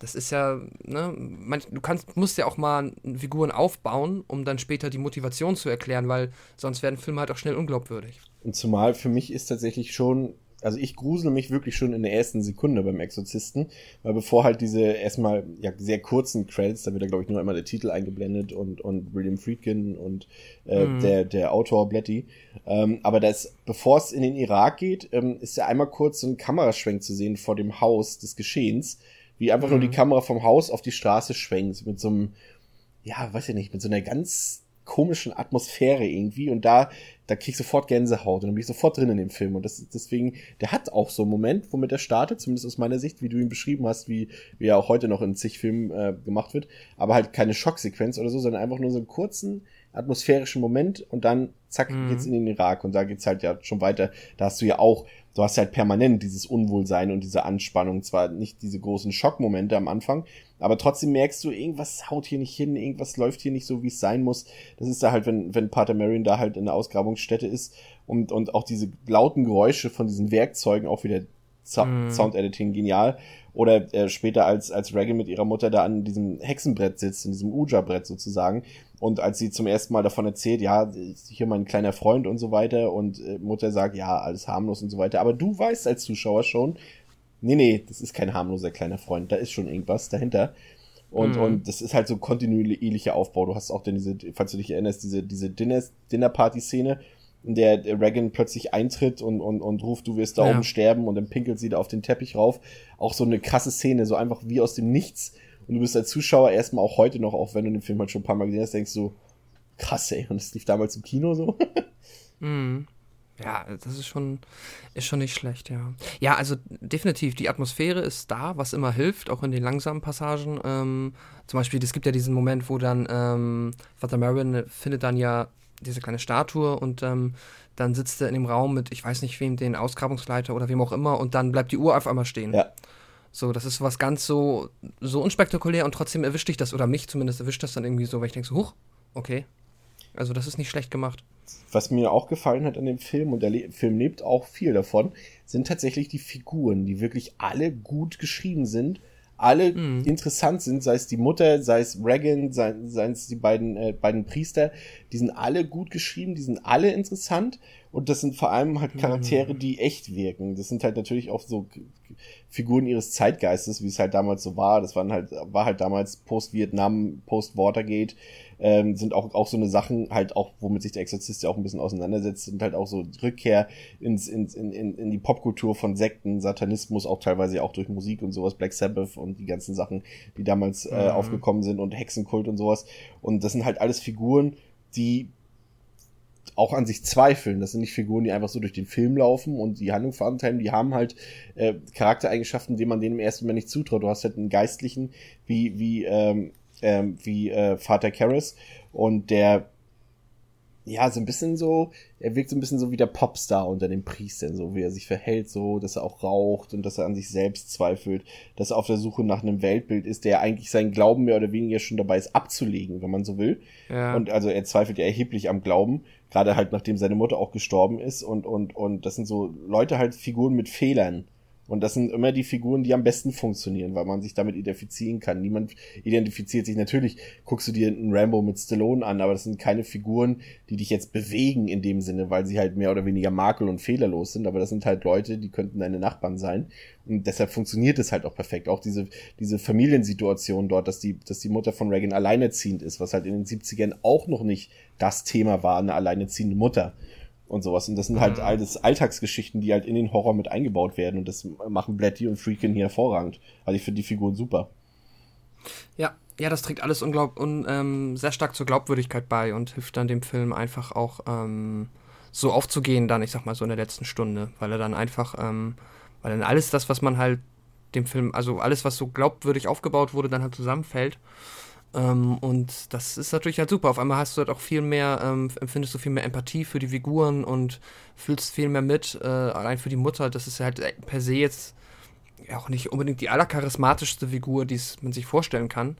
das ist ja, ne, man, du kannst, musst ja auch mal Figuren aufbauen, um dann später die Motivation zu erklären, weil sonst werden Filme halt auch schnell unglaubwürdig. Und zumal für mich ist tatsächlich schon also ich grusele mich wirklich schon in der ersten Sekunde beim Exorzisten, weil bevor halt diese erstmal ja sehr kurzen Credits, da wird da glaube ich nur einmal der Titel eingeblendet und und William Friedkin und äh, mhm. der der Autor Blatty, ähm, aber das bevor es in den Irak geht, ähm, ist ja einmal kurz so ein Kameraschwenk zu sehen vor dem Haus des Geschehens, wie einfach mhm. nur die mhm. Kamera vom Haus auf die Straße schwenkt mit so einem ja, weiß ich nicht, mit so einer ganz komischen Atmosphäre irgendwie und da da krieg ich sofort Gänsehaut und dann bin ich sofort drin in dem Film. Und das, deswegen, der hat auch so einen Moment, womit er startet, zumindest aus meiner Sicht, wie du ihn beschrieben hast, wie, wie er auch heute noch in zig Filmen äh, gemacht wird. Aber halt keine Schocksequenz oder so, sondern einfach nur so einen kurzen atmosphärischen Moment und dann zack, mhm. geht's in den Irak und da geht's halt ja schon weiter. Da hast du ja auch, du hast halt permanent dieses Unwohlsein und diese Anspannung, zwar nicht diese großen Schockmomente am Anfang, aber trotzdem merkst du, irgendwas haut hier nicht hin, irgendwas läuft hier nicht so, wie es sein muss. Das ist da halt, wenn, wenn Pater Marion da halt in der Ausgrabungsstätte ist und, und auch diese lauten Geräusche von diesen Werkzeugen, auch wieder mm. Sound Editing genial. Oder äh, später als, als Reagan mit ihrer Mutter da an diesem Hexenbrett sitzt, in diesem Uja-Brett sozusagen. Und als sie zum ersten Mal davon erzählt, ja, hier mein kleiner Freund und so weiter, und äh, Mutter sagt, ja, alles harmlos und so weiter. Aber du weißt als Zuschauer schon, nee, nee, das ist kein harmloser kleiner Freund, da ist schon irgendwas dahinter. Und, mhm. und das ist halt so kontinuierlicher Aufbau. Du hast auch dann diese, falls du dich erinnerst, diese, diese Dinner-Party-Szene, in der Reagan plötzlich eintritt und, und, und ruft, du wirst da ja. oben sterben und dann pinkelt sie da auf den Teppich rauf. Auch so eine krasse Szene, so einfach wie aus dem Nichts. Und du bist als Zuschauer erstmal auch heute noch, auch wenn du den Film halt schon ein paar Mal gesehen hast, denkst du, krass, ey, und es lief damals im Kino so. *laughs* mhm. Ja, das ist schon, ist schon nicht schlecht, ja. Ja, also definitiv, die Atmosphäre ist da, was immer hilft, auch in den langsamen Passagen. Ähm, zum Beispiel, es gibt ja diesen Moment, wo dann ähm, Vater Marion findet dann ja diese kleine Statue und ähm, dann sitzt er in dem Raum mit, ich weiß nicht wem, den Ausgrabungsleiter oder wem auch immer und dann bleibt die Uhr auf einmal stehen. Ja. So, das ist was ganz so, so unspektakulär und trotzdem erwischt dich das, oder mich zumindest erwischt das dann irgendwie so, weil ich denke so, huch, okay. Also das ist nicht schlecht gemacht. Was mir auch gefallen hat an dem Film, und der Le Film lebt auch viel davon, sind tatsächlich die Figuren, die wirklich alle gut geschrieben sind alle mhm. interessant sind, sei es die Mutter, sei es Regan, sei, sei es die beiden, äh, beiden Priester, die sind alle gut geschrieben, die sind alle interessant und das sind vor allem halt Charaktere, mhm. die echt wirken. Das sind halt natürlich auch so Figuren ihres Zeitgeistes, wie es halt damals so war. Das waren halt, war halt damals Post-Vietnam, Post-Watergate, ähm, sind auch, auch so eine Sachen halt auch, womit sich der Exorzist ja auch ein bisschen auseinandersetzt, sind halt auch so Rückkehr ins, ins, in, in, in die Popkultur von Sekten, Satanismus, auch teilweise auch durch Musik und sowas, Black Sabbath und die ganzen Sachen, die damals äh, mhm. aufgekommen sind und Hexenkult und sowas. Und das sind halt alles Figuren, die auch an sich zweifeln. Das sind nicht Figuren, die einfach so durch den Film laufen und die Handlung vorantreiben. Die haben halt äh, Charaktereigenschaften, die man denen im ersten Moment nicht zutraut. Du hast halt einen Geistlichen wie, wie ähm, ähm, wie äh, Vater Karras und der ja, so ein bisschen so, er wirkt so ein bisschen so wie der Popstar unter den Priestern, so wie er sich verhält, so, dass er auch raucht und dass er an sich selbst zweifelt, dass er auf der Suche nach einem Weltbild ist, der eigentlich seinen Glauben mehr oder weniger schon dabei ist abzulegen, wenn man so will. Ja. Und also er zweifelt ja erheblich am Glauben, gerade halt nachdem seine Mutter auch gestorben ist und, und, und das sind so Leute halt Figuren mit Fehlern und das sind immer die Figuren, die am besten funktionieren, weil man sich damit identifizieren kann. Niemand identifiziert sich. Natürlich guckst du dir einen Rambo mit Stallone an, aber das sind keine Figuren, die dich jetzt bewegen in dem Sinne, weil sie halt mehr oder weniger makel- und fehlerlos sind. Aber das sind halt Leute, die könnten deine Nachbarn sein. Und deshalb funktioniert es halt auch perfekt. Auch diese, diese Familiensituation dort, dass die, dass die Mutter von Reagan alleinerziehend ist, was halt in den 70ern auch noch nicht das Thema war, eine alleinerziehende Mutter und sowas. Und das sind halt mhm. alles Alltagsgeschichten, die halt in den Horror mit eingebaut werden. Und das machen Blatty und Freakin hier hervorragend. Also ich finde die Figuren super. Ja, ja, das trägt alles unglaub un, ähm, sehr stark zur Glaubwürdigkeit bei und hilft dann dem Film einfach auch ähm, so aufzugehen, dann, ich sag mal, so in der letzten Stunde. Weil er dann einfach, ähm, weil dann alles das, was man halt dem Film, also alles, was so glaubwürdig aufgebaut wurde, dann halt zusammenfällt. Ähm, und das ist natürlich halt super. Auf einmal hast du halt auch viel mehr, ähm, empfindest du viel mehr Empathie für die Figuren und fühlst viel mehr mit, äh, allein für die Mutter. Das ist halt per se jetzt auch nicht unbedingt die allercharismatischste Figur, die man sich vorstellen kann.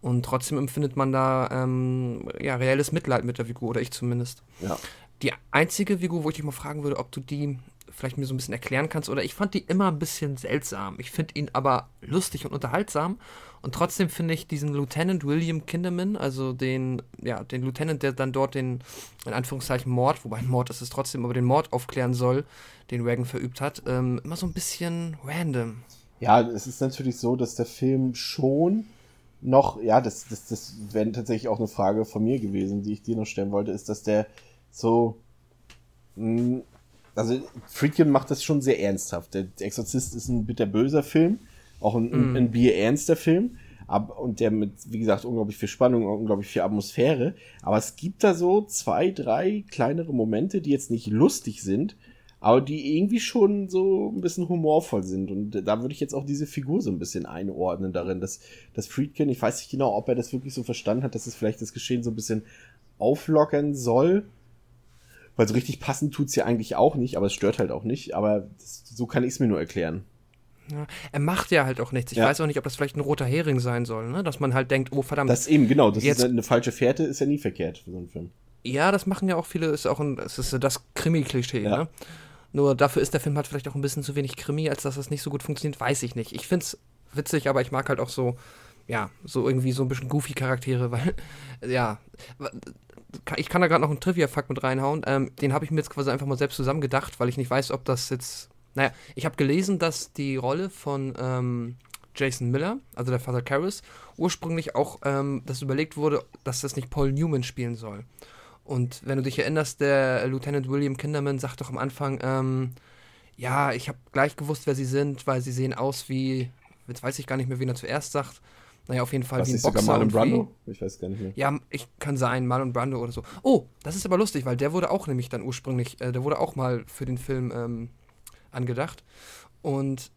Und trotzdem empfindet man da ähm, ja, reelles Mitleid mit der Figur, oder ich zumindest. Ja. Die einzige Figur, wo ich dich mal fragen würde, ob du die vielleicht mir so ein bisschen erklären kannst, oder ich fand die immer ein bisschen seltsam. Ich finde ihn aber lustig und unterhaltsam. Und trotzdem finde ich diesen Lieutenant William Kinderman, also den, ja, den Lieutenant, der dann dort den, in Anführungszeichen, Mord, wobei Mord ist es trotzdem, aber den Mord aufklären soll, den Reagan verübt hat, ähm, immer so ein bisschen random. Ja, es ist natürlich so, dass der Film schon noch, ja, das, das, das wäre tatsächlich auch eine Frage von mir gewesen, die ich dir noch stellen wollte, ist, dass der so, mh, hm, also Friedkin macht das schon sehr ernsthaft. Der Exorzist ist ein bitterböser Film, auch ein, mm. ein, ein bierernster Film. ab, und der mit, wie gesagt, unglaublich viel Spannung, unglaublich viel Atmosphäre. Aber es gibt da so zwei, drei kleinere Momente, die jetzt nicht lustig sind, aber die irgendwie schon so ein bisschen humorvoll sind. Und da würde ich jetzt auch diese Figur so ein bisschen einordnen darin, dass, dass Friedkin, ich weiß nicht genau, ob er das wirklich so verstanden hat, dass es vielleicht das Geschehen so ein bisschen auflockern soll. Weil so richtig passend tut's ja eigentlich auch nicht, aber es stört halt auch nicht. Aber das, so kann ich es mir nur erklären. Ja, er macht ja halt auch nichts. Ich Ja. weiß auch nicht, ob das vielleicht ein roter Hering sein soll, ne? Dass man halt denkt, oh verdammt. Das eben, genau, das Jetzt- ist eine falsche Fährte, ist ja nie verkehrt für so einen Film. ja, das machen ja auch viele, ist auch ein, es ist das Krimi-Klischee, Ja. ne? Nur dafür ist der Film halt vielleicht auch ein bisschen zu wenig Krimi, als dass das nicht so gut funktioniert, weiß ich nicht. Ich find's witzig, aber ich mag halt auch so, ja, so irgendwie so ein bisschen goofy Charaktere, *laughs* weil, ja, ich kann da gerade noch einen Trivia-Fakt mit reinhauen. Ähm, den habe ich mir jetzt quasi einfach mal selbst zusammengedacht, weil ich nicht weiß, ob das jetzt. Naja, ich habe gelesen, dass die Rolle von ähm, Jason Miller, also der Vater Karras, ursprünglich auch, ähm, dass überlegt wurde, dass das nicht Paul Newman spielen soll. Und wenn du dich erinnerst, der Lieutenant William Kinderman sagt doch am Anfang, ähm, ja, ich habe gleich gewusst, wer sie sind, weil sie sehen aus wie, jetzt weiß ich gar nicht mehr, wen er zuerst sagt. Naja, auf jeden Fall Was wie ein ist sogar Boxer Marlon und wie, Brando? Ich weiß gar nicht mehr. ja, ich kann sein, Marlon Brando oder so. Oh, das ist aber lustig, weil der wurde auch nämlich dann ursprünglich, äh, der wurde auch mal für den Film ähm, angedacht. Und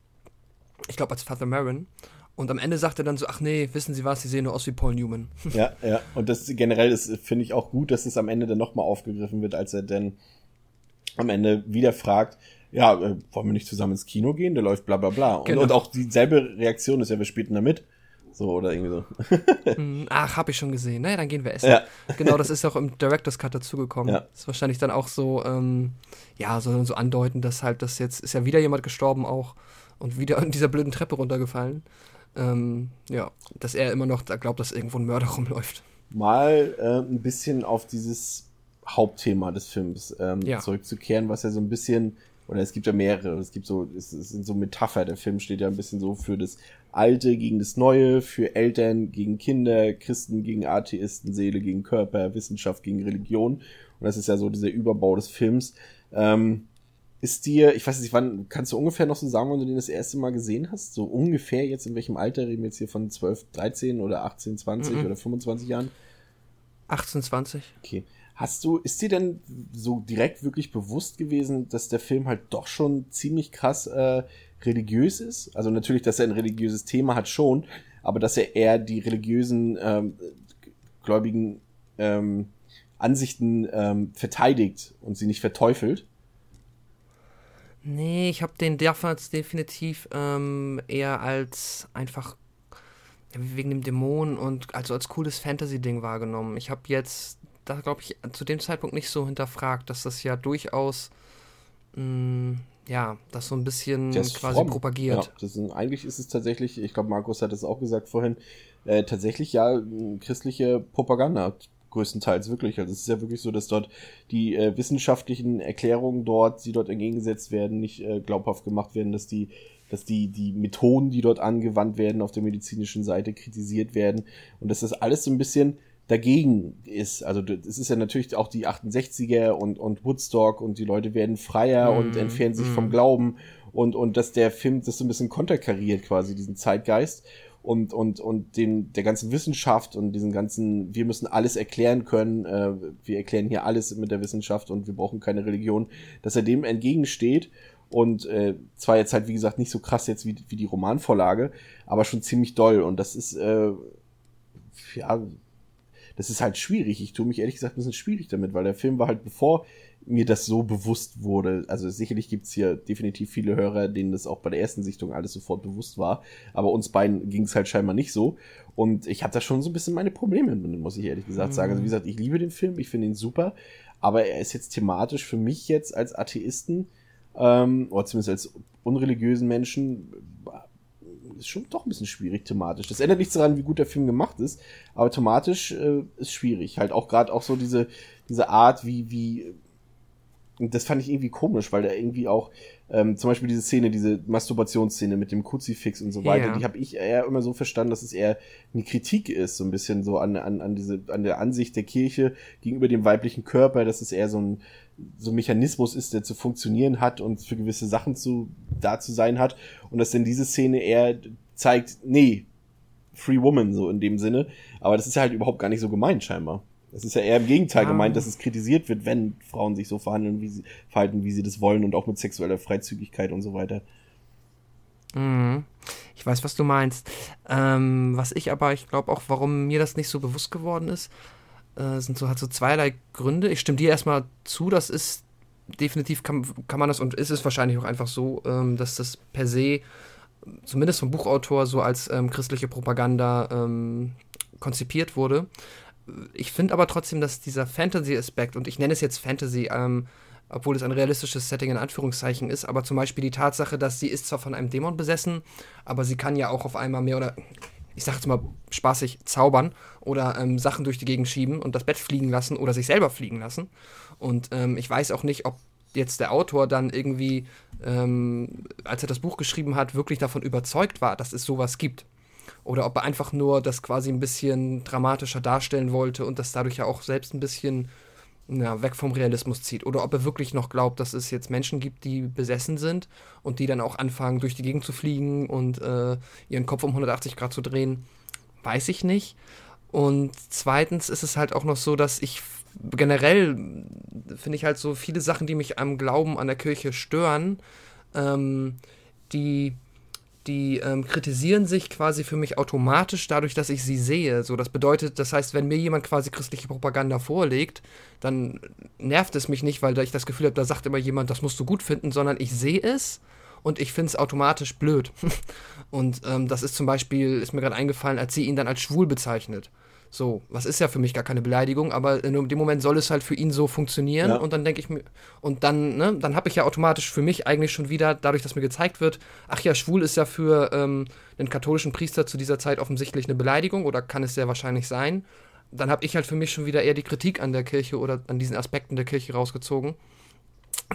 ich glaube als Father Marin. Und am Ende sagt er dann so, ach nee, wissen Sie was, Sie sehen nur aus wie Paul Newman. *laughs* Ja, ja. Und das generell ist, finde ich auch gut, dass es am Ende dann nochmal aufgegriffen wird, als er dann am Ende wieder fragt, ja, äh, wollen wir nicht zusammen ins Kino gehen? Der läuft bla bla bla. Und, Genau. und auch dieselbe Reaktion ist ja, wir spielten da mit. So, oder irgendwie so. Hm, ach, hab ich schon gesehen. Naja, dann gehen wir essen. Ja. Genau, das ist auch im Director's Cut dazugekommen. Ja. Ist wahrscheinlich dann auch so, ähm, ja, so, so andeuten, dass halt das jetzt, ist ja wieder jemand gestorben auch und wieder in dieser blöden Treppe runtergefallen. Ähm, ja, dass er immer noch da glaubt, dass irgendwo ein Mörder rumläuft. Mal äh, ein bisschen auf dieses Hauptthema des Films ähm, Ja. zurückzukehren, was ja so ein bisschen, oder es gibt ja mehrere, es gibt so, es, es sind so Metapher, der Film steht ja ein bisschen so für das Alte gegen das Neue, für Eltern gegen Kinder, Christen gegen Atheisten, Seele gegen Körper, Wissenschaft gegen Religion. Und das ist ja so dieser Überbau des Films. Ähm, ist dir, ich weiß nicht, wann, kannst du ungefähr noch so sagen, wann du den das erste Mal gesehen hast? So ungefähr jetzt in welchem Alter reden wir jetzt hier von 12, 13 oder 18, 20 Mhm. oder 25 Jahren? 1820. Okay. Hast du, ist dir denn so direkt wirklich bewusst gewesen, dass der Film halt doch schon ziemlich krass äh, religiös ist? Also natürlich, dass er ein religiöses Thema hat schon, aber dass er eher die religiösen ähm, gläubigen ähm, Ansichten ähm, verteidigt und sie nicht verteufelt? Nee, ich habe den damals definitiv ähm, eher als einfach wegen dem Dämon und also als cooles Fantasy-Ding wahrgenommen. Ich habe jetzt, da glaube ich, zu dem Zeitpunkt nicht so hinterfragt, dass das ja durchaus, mh, ja, das so ein bisschen quasi fromm. propagiert. Ja, das ist, eigentlich ist es tatsächlich, ich glaube, Markus hat es auch gesagt vorhin, äh, tatsächlich ja christliche Propaganda größtenteils wirklich. Also es ist ja wirklich so, dass dort die äh, wissenschaftlichen Erklärungen dort, die dort entgegengesetzt werden, nicht äh, glaubhaft gemacht werden, dass die dass die, die Methoden, die dort angewandt werden, auf der medizinischen Seite kritisiert werden und dass das alles so ein bisschen dagegen ist. Also es ist ja natürlich auch die 68er und, und Woodstock und die Leute werden freier Mhm, und entfernen sich mhm. vom Glauben und, und dass der Film das so ein bisschen konterkariert quasi, diesen Zeitgeist und, und, und den, der ganzen Wissenschaft und diesen ganzen, wir müssen alles erklären können, äh, wir erklären hier alles mit der Wissenschaft und wir brauchen keine Religion, dass er dem entgegensteht und äh, zwar jetzt halt, wie gesagt, nicht so krass jetzt wie, wie die Romanvorlage, aber schon ziemlich doll und das ist, äh, ja, das ist halt schwierig. Ich tue mich ehrlich gesagt ein bisschen schwierig damit, weil der Film war halt, bevor mir das so bewusst wurde, also sicherlich gibt's hier definitiv viele Hörer, denen das auch bei der ersten Sichtung alles sofort bewusst war, aber uns beiden ging's halt scheinbar nicht so und ich habe da schon so ein bisschen meine Probleme mit, muss ich ehrlich gesagt sagen. Also wie gesagt, ich liebe den Film, ich finde ihn super, aber er ist jetzt thematisch für mich jetzt als Atheisten ähm, oder zumindest als unreligiösen Menschen ist schon doch ein bisschen schwierig thematisch. Das ändert nichts daran, wie gut der Film gemacht ist, aber thematisch äh, ist schwierig. Halt auch gerade auch so diese, diese Art, wie, wie, das fand ich irgendwie komisch, weil da irgendwie auch, ähm, zum Beispiel diese Szene, diese Masturbationsszene mit dem Kruzifix und so weiter, Ja. die habe ich eher immer so verstanden, dass es eher eine Kritik ist, so ein bisschen so an, an, an diese, an der Ansicht der Kirche gegenüber dem weiblichen Körper, dass es eher so ein, so ein Mechanismus ist, der zu funktionieren hat und für gewisse Sachen zu, da zu sein hat. Und dass dann diese Szene eher zeigt, nee, Free Woman, so in dem Sinne. Aber das ist ja halt überhaupt gar nicht so gemeint, scheinbar. Es ist ja eher im Gegenteil Ja. gemeint, dass es kritisiert wird, wenn Frauen sich so verhandeln, wie sie verhalten, wie sie das wollen und auch mit sexueller Freizügigkeit und so weiter. Mhm. Ich weiß, was du meinst. Ähm, was ich aber, ich glaube auch, warum mir das nicht so bewusst geworden ist, äh, sind so, hat so zweierlei Gründe. Ich stimme dir erstmal zu, das ist definitiv, kann, kann man das und ist es wahrscheinlich auch einfach so, ähm, dass das per se, zumindest vom Buchautor, so als ähm, christliche Propaganda ähm, konzipiert wurde. Ich finde aber trotzdem, dass dieser Fantasy-Aspekt, und ich nenne es jetzt Fantasy, ähm, obwohl es ein realistisches Setting in Anführungszeichen ist, aber zum Beispiel die Tatsache, dass sie ist zwar von einem Dämon besessen, aber sie kann ja auch auf einmal mehr oder, ich sag jetzt mal spaßig, zaubern oder ähm, Sachen durch die Gegend schieben und das Bett fliegen lassen oder sich selber fliegen lassen. Und ähm, ich weiß auch nicht, ob jetzt der Autor dann irgendwie, ähm, als er das Buch geschrieben hat, wirklich davon überzeugt war, dass es sowas gibt. Oder ob er einfach nur das quasi ein bisschen dramatischer darstellen wollte und das dadurch ja auch selbst ein bisschen ja, weg vom Realismus zieht. Oder ob er wirklich noch glaubt, dass es jetzt Menschen gibt, die besessen sind und die dann auch anfangen, durch die Gegend zu fliegen und äh, ihren Kopf um 180 Grad zu drehen. Weiß ich nicht. Und zweitens ist es halt auch noch so, dass ich generell finde ich halt so viele Sachen, die mich am Glauben an der Kirche stören, ähm, die die ähm, kritisieren sich quasi für mich automatisch dadurch, dass ich sie sehe. So, das bedeutet, das heißt, wenn mir jemand quasi christliche Propaganda vorlegt, dann nervt es mich nicht, weil ich das Gefühl habe, da sagt immer jemand, das musst du gut finden, sondern ich sehe es und ich finde es automatisch blöd. *laughs* und ähm, das ist zum Beispiel, ist mir gerade eingefallen, als sie ihn dann als schwul bezeichnet. So, was ist ja für mich gar keine Beleidigung, aber in dem Moment soll es halt für ihn so funktionieren Ja. und dann denke ich mir, und dann, ne, dann habe ich ja automatisch für mich eigentlich schon wieder, dadurch, dass mir gezeigt wird, ach ja, schwul ist ja für ähm, einen katholischen Priester zu dieser Zeit offensichtlich eine Beleidigung oder kann es sehr wahrscheinlich sein. Dann habe ich halt für mich schon wieder eher die Kritik an der Kirche oder an diesen Aspekten der Kirche rausgezogen.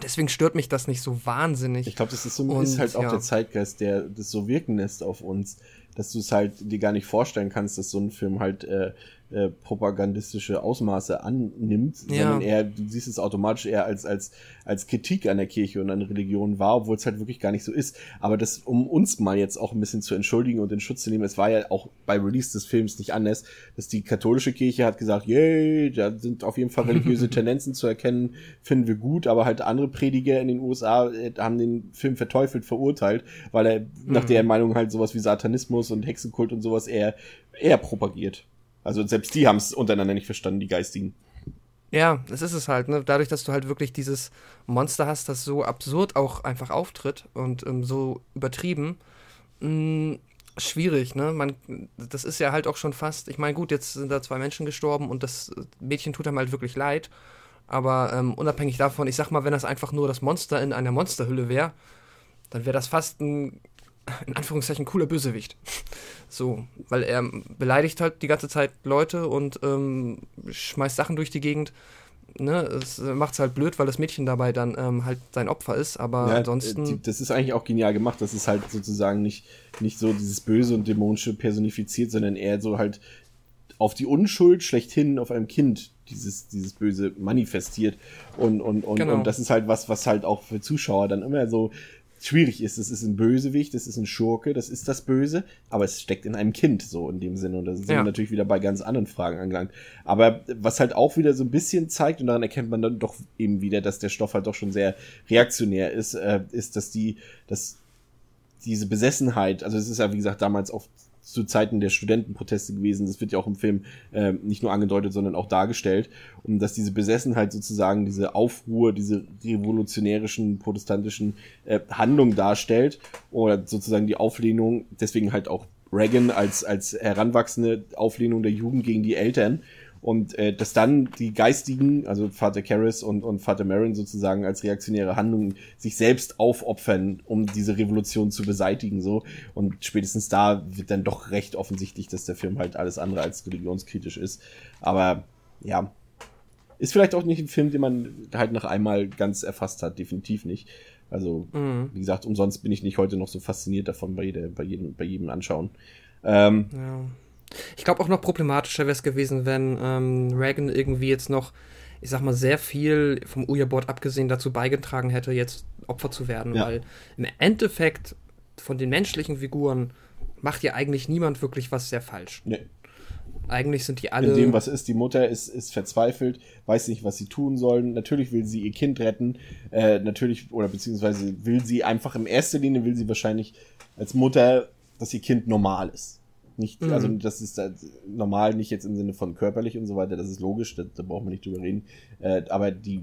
Deswegen stört mich das nicht so wahnsinnig. Ich glaube, das ist, so, Und, ist halt auch ja. der Zeitgeist, der das so wirken lässt auf uns, dass du es halt dir gar nicht vorstellen kannst, dass so ein Film halt äh, äh, propagandistische Ausmaße annimmt, Ja. sondern eher, du siehst es automatisch eher als, als, als Kritik an der Kirche und an Religion wahr, obwohl es halt wirklich gar nicht so ist. Aber das, um uns mal jetzt auch ein bisschen zu entschuldigen und in Schutz zu nehmen, es war ja auch bei Release des Films nicht anders, dass die katholische Kirche hat gesagt, yay, da sind auf jeden Fall religiöse *laughs* Tendenzen zu erkennen, finden wir gut, aber halt andere Prediger in den USA äh, haben den Film verteufelt, verurteilt, weil er nach Mhm. der Meinung halt sowas wie Satanismus und Hexenkult und sowas eher, eher propagiert. Also selbst die haben es untereinander nicht verstanden, die Geistigen. Ja, das ist es halt, ne? Dadurch, dass du halt wirklich dieses Monster hast, das so absurd auch einfach auftritt und ähm, so übertrieben, mh, schwierig, ne? Man, das ist ja halt auch schon fast, ich meine, gut, jetzt sind da zwei Menschen gestorben und das Mädchen tut einem halt wirklich leid. Aber ähm, unabhängig davon, ich sag mal, wenn das einfach nur das Monster in einer Monsterhülle wäre, dann wäre das fast ein, in Anführungszeichen, cooler Bösewicht. So, weil er beleidigt halt die ganze Zeit Leute und ähm, schmeißt Sachen durch die Gegend. Ne, es macht es halt blöd, weil das Mädchen dabei dann ähm, halt sein Opfer ist, aber Ja, ansonsten. die, das ist eigentlich auch genial gemacht. Das ist halt sozusagen nicht, nicht so dieses Böse und Dämonische personifiziert, sondern eher so halt auf die Unschuld schlechthin auf einem Kind dieses, dieses Böse manifestiert. Und, und, und, Genau. und das ist halt was, was halt auch für Zuschauer dann immer so schwierig ist. Das ist ein Bösewicht, das ist ein Schurke, das ist das Böse, aber es steckt in einem Kind so in dem Sinne. Und da sind Ja. wir natürlich wieder bei ganz anderen Fragen angelangt. Aber was halt auch wieder so ein bisschen zeigt, und daran erkennt man dann doch eben wieder, dass der Stoff halt doch schon sehr reaktionär ist, äh, ist, dass die, dass diese Besessenheit, also es ist ja wie gesagt damals auch zu Zeiten der Studentenproteste gewesen, das wird ja auch im Film äh, nicht nur angedeutet, sondern auch dargestellt, und dass diese Besessenheit sozusagen diese Aufruhr, diese revolutionärischen, protestantischen äh, Handlung darstellt, oder sozusagen die Auflehnung, deswegen halt auch Reagan als, als heranwachsende Auflehnung der Jugend gegen die Eltern, und äh, dass dann die Geistigen, also Vater Karras und, und Vater Marin sozusagen als reaktionäre Handlung sich selbst aufopfern, um diese Revolution zu beseitigen, so. Und spätestens da wird dann doch recht offensichtlich, dass der Film halt alles andere als religionskritisch ist. Aber ja, ist vielleicht auch nicht ein Film, den man halt nach einmal ganz erfasst hat, definitiv nicht. Also, Mhm. wie gesagt, umsonst bin ich nicht heute noch so fasziniert davon bei, jeder, bei, jedem, bei jedem Anschauen. Ähm, Ja. Ich glaube auch noch problematischer wäre es gewesen, wenn ähm, Reagan irgendwie jetzt noch, ich sag mal, sehr viel vom Uja-Board abgesehen dazu beigetragen hätte, jetzt Opfer zu werden. Ja. Weil im Endeffekt von den menschlichen Figuren macht ja eigentlich niemand wirklich was sehr falsch. Nee. Eigentlich sind die alle. In dem, was ist, die Mutter ist, ist verzweifelt, weiß nicht, was sie tun sollen. Natürlich will sie ihr Kind retten. Äh, natürlich, oder beziehungsweise will sie einfach in erster Linie, will sie wahrscheinlich als Mutter, dass ihr Kind normal ist. Nicht, Mhm. also das ist äh, normal, nicht jetzt im Sinne von körperlich und so weiter, das ist logisch, da, da braucht man nicht drüber reden. Äh, aber die,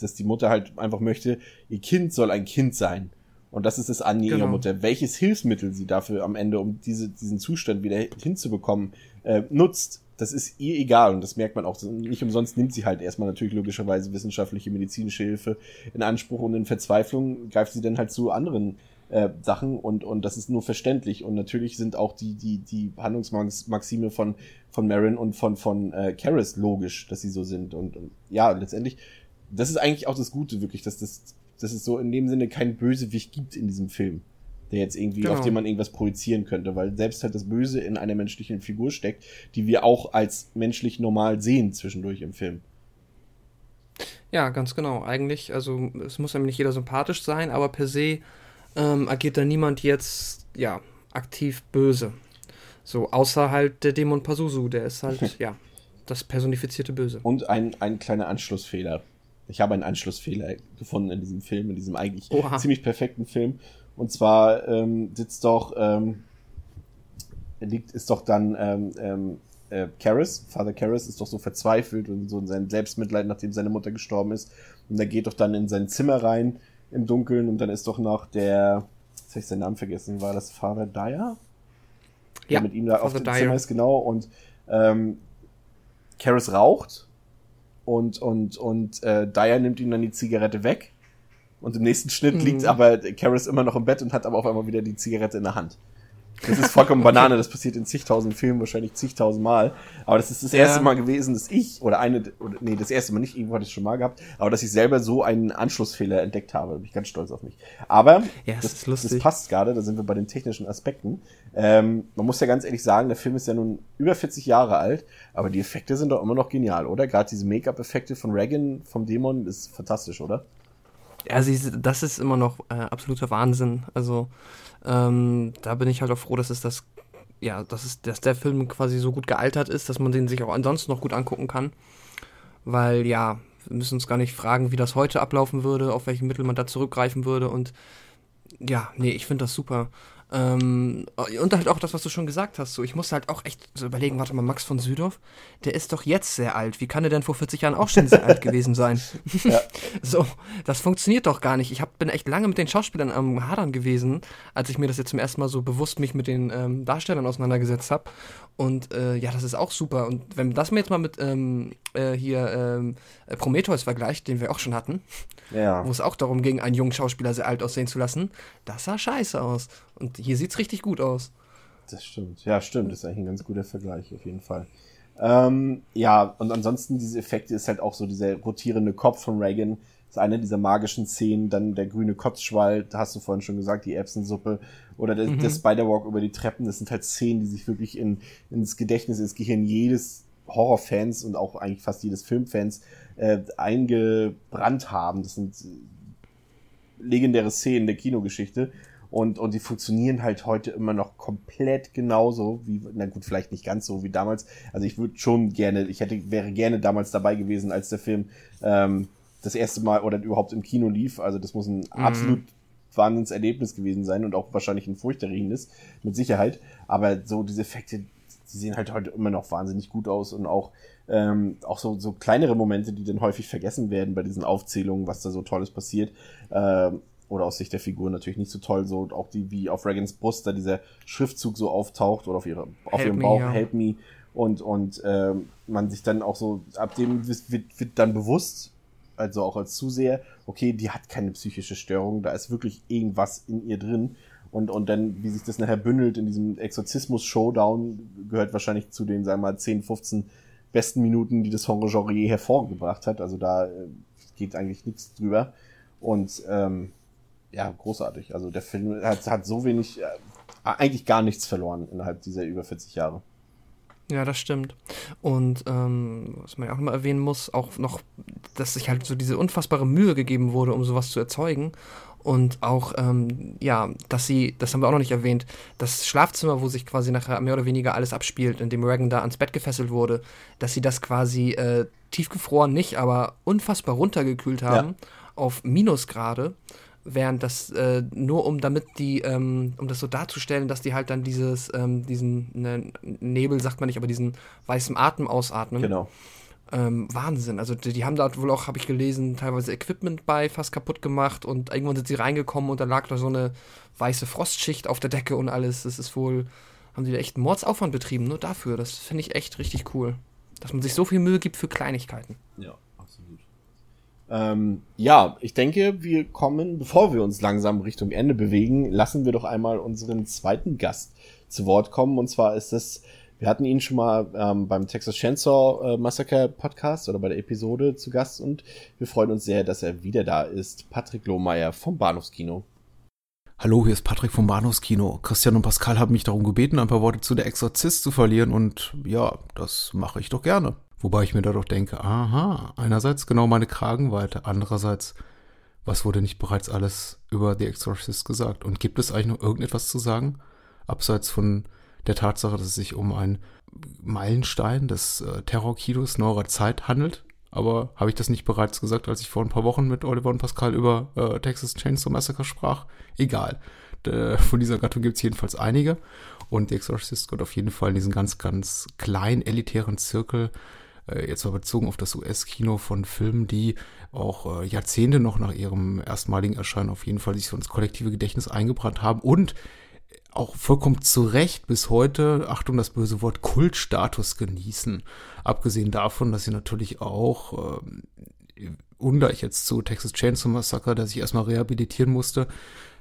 dass die Mutter halt einfach möchte, ihr Kind soll ein Kind sein. Und das ist das Anliegen Genau. ihrer Mutter. Welches Hilfsmittel sie dafür am Ende, um diese, diesen Zustand wieder hinzubekommen, äh, nutzt, das ist ihr egal. Und das merkt man auch. Nicht umsonst nimmt sie halt erstmal natürlich logischerweise wissenschaftliche, medizinische Hilfe in Anspruch und in Verzweiflung greift sie dann halt zu anderen äh, Sachen und, und das ist nur verständlich. Und natürlich sind auch die, die, die Handlungsmaxime von, von Marin und von, von äh, Karis logisch, dass sie so sind. Und, und ja, letztendlich, das ist eigentlich auch das Gute, wirklich, dass das, dass es so in dem Sinne keinen Bösewicht gibt in diesem Film, der jetzt irgendwie, Genau. auf den man irgendwas projizieren könnte, weil selbst halt das Böse in einer menschlichen Figur steckt, die wir auch als menschlich normal sehen zwischendurch im Film. Ja, ganz genau. Eigentlich, also es muss einem nicht jeder sympathisch sein, aber per se ähm, agiert da niemand jetzt, ja, aktiv böse. So, außer halt der Dämon Pazuzu, der ist halt, *laughs* ja, das personifizierte Böse. Und ein, ein kleiner Anschlussfehler. Ich habe einen Anschlussfehler gefunden in diesem Film, in diesem eigentlich Oha. ziemlich perfekten Film. Und zwar ähm, sitzt doch, ähm, liegt, ist doch dann ähm, ähm, äh, Karras, Father Karras ist doch so verzweifelt und so in sein Selbstmitleid, nachdem seine Mutter gestorben ist. Und er geht doch dann in sein Zimmer rein im Dunkeln und dann ist doch noch der, jetzt habe ich seinen Namen vergessen, war das Father Dyer? der Ja, mit ihm da auf Father dem Dyer. Zimmer ist, genau. Und ähm, Karis raucht und, und, und äh, Dyer nimmt ihm dann die Zigarette weg. Und im nächsten Schnitt Mhm. liegt aber Karis immer noch im Bett und hat aber auf einmal wieder die Zigarette in der Hand. Das ist vollkommen Banane, das passiert in zigtausend Filmen, wahrscheinlich zigtausend Mal. Aber das ist das Ja. erste Mal gewesen, dass ich, oder eine, oder, nee, das erste Mal nicht, irgendwo hatte ich es schon mal gehabt, aber dass ich selber so einen Anschlussfehler entdeckt habe. Da bin ich ganz stolz auf mich. Aber Ja, das, ist lustig. das passt gerade, da sind wir bei den technischen Aspekten. Ähm, man muss ja ganz ehrlich sagen, der Film ist ja nun über 40 Jahre alt, aber die Effekte sind doch immer noch genial, oder? Gerade diese Make-up-Effekte von Reagan, vom Dämon, ist fantastisch, oder? Ja, sie, das ist immer noch äh, absoluter Wahnsinn. Also, ähm, da bin ich halt auch froh, dass es das, ja, dass es, dass der Film quasi so gut gealtert ist, dass man den sich auch ansonsten noch gut angucken kann. Weil, ja, wir müssen uns gar nicht fragen, wie das heute ablaufen würde, auf welche Mittel man da zurückgreifen würde und ja, nee, ich finde das super. Ähm, und halt auch das, was du schon gesagt hast. So, ich musste halt auch echt so überlegen, warte mal, Max von Südow, der ist doch jetzt sehr alt. Wie kann er denn vor 40 Jahren auch schon sehr alt gewesen sein? *laughs* Ja. *laughs* So, das funktioniert doch gar nicht. Ich hab, bin echt lange mit den Schauspielern am Hadern gewesen, als ich mir das jetzt zum ersten Mal so bewusst mich mit den ähm, Darstellern auseinandergesetzt habe. Und äh, ja, das ist auch super. Und wenn das mir jetzt mal mit ähm, äh, hier äh, Prometheus vergleicht, den wir auch schon hatten, Ja. wo es auch darum ging, einen jungen Schauspieler sehr alt aussehen zu lassen, das sah scheiße aus. Und hier sieht's richtig gut aus. Das stimmt. Ja, stimmt. Das ist eigentlich ein ganz guter Vergleich, auf jeden Fall. Ähm, ja, und ansonsten diese Effekte ist halt auch so dieser rotierende Kopf von Reagan. Das ist eine dieser magischen Szenen. Dann der grüne Kotzschwall, da hast du vorhin schon gesagt, die Erbsensuppe. Oder der, der Spider-Walk über die Treppen. Das sind halt Szenen, die sich wirklich in, ins Gedächtnis, ins Gehirn jedes Horrorfans und auch eigentlich fast jedes Filmfans äh, eingebrannt haben. Das sind äh, legendäre Szenen der Kinogeschichte. Und, und die funktionieren halt heute immer noch komplett genauso wie, na gut, vielleicht nicht ganz so wie damals. Also ich würde schon gerne, ich hätte, wäre gerne damals dabei gewesen, als der Film ähm, das erste Mal oder überhaupt im Kino lief. Also das muss ein absolut Wahnsinnserlebnis gewesen sein und auch wahrscheinlich ein furchterregendes, mit Sicherheit. Aber so diese Effekte, die sehen halt heute immer noch wahnsinnig gut aus und auch, ähm, auch so, so kleinere Momente, die dann häufig vergessen werden bei diesen Aufzählungen, was da so Tolles passiert. Ähm, oder aus Sicht der Figur natürlich nicht so toll, so auch die, wie auf Regans Brust da dieser Schriftzug so auftaucht oder auf, ihre, auf Help ihrem me, Bauch, ja. Help Me, und, und ähm, man sich dann auch so, ab dem wird, wird, dann bewusst, also auch als Zuseher, okay, die hat keine psychische Störung, da ist wirklich irgendwas in ihr drin. Und, und dann, wie sich das nachher bündelt in diesem Exorzismus-Showdown, gehört wahrscheinlich zu den, sagen wir mal, 10, 15 besten Minuten, die das Horror-Genre hervorgebracht hat. Also da äh, geht eigentlich nichts drüber. Und ähm, ja, großartig. Also der Film hat, hat so wenig, äh, eigentlich gar nichts verloren innerhalb dieser über 40 Jahre. Ja, das stimmt. Und ähm, was man ja auch noch mal erwähnen muss, auch noch dass sich halt so diese unfassbare Mühe gegeben wurde, um sowas zu erzeugen. Und auch, ähm, ja, dass sie, das haben wir auch noch nicht erwähnt, das Schlafzimmer, wo sich quasi nachher mehr oder weniger alles abspielt, in dem Reagan da ans Bett gefesselt wurde, dass sie das quasi äh, tiefgefroren nicht, aber unfassbar runtergekühlt haben ja. auf Minusgrade während das äh, nur um damit die, ähm, um das so darzustellen, dass die halt dann dieses, ähm, diesen ne, Nebel sagt man nicht, aber diesen weißen Atem ausatmen. Genau. Ähm, Wahnsinn. Also die, die haben da wohl auch, habe ich gelesen, teilweise Equipment bei fast kaputt gemacht und irgendwann sind sie reingekommen und da lag da so eine weiße Frostschicht auf der Decke und alles. Das ist wohl, haben sie da echt einen Mordsaufwand betrieben, nur dafür. Das finde ich echt richtig cool. Dass man sich so viel Mühe gibt für Kleinigkeiten. Ja. Ähm, ja, ich denke, wir kommen, bevor wir uns langsam Richtung Ende bewegen, lassen wir doch einmal unseren zweiten Gast zu Wort kommen. Und zwar ist es, wir hatten ihn schon mal ähm, beim Texas Chainsaw äh, Massacre Podcast oder bei der Episode zu Gast und wir freuen uns sehr, dass er wieder da ist. Patrick Lohmeier vom Bahnhofskino. Hallo, hier ist Patrick vom Bahnhofskino. Christian und Pascal haben mich darum gebeten, ein paar Worte zu der Exorzist zu verlieren und ja, das mache ich doch gerne. Wobei ich mir da doch denke, aha, einerseits genau meine Kragenweite, andererseits, was wurde nicht bereits alles über The Exorcist gesagt? Und gibt es eigentlich noch irgendetwas zu sagen? Abseits von der Tatsache, dass es sich um einen Meilenstein des äh, Terrorkinos neuerer Zeit handelt. Aber habe ich das nicht bereits gesagt, als ich vor ein paar Wochen mit Oliver und Pascal über äh, Texas Chainsaw Massacre sprach? Egal. Von dieser Gattung gibt es jedenfalls einige. Und The Exorcist gehört auf jeden Fall in diesen ganz, ganz kleinen, elitären Zirkel jetzt mal bezogen auf das US-Kino von Filmen, die auch äh, Jahrzehnte noch nach ihrem erstmaligen Erscheinen auf jeden Fall sich so ins kollektive Gedächtnis eingebrannt haben und auch vollkommen zu Recht bis heute, Achtung, das böse Wort Kultstatus genießen. Abgesehen davon, dass sie natürlich auch, äh, und ich jetzt zu Texas Chainsaw Massacre, der sich erstmal rehabilitieren musste,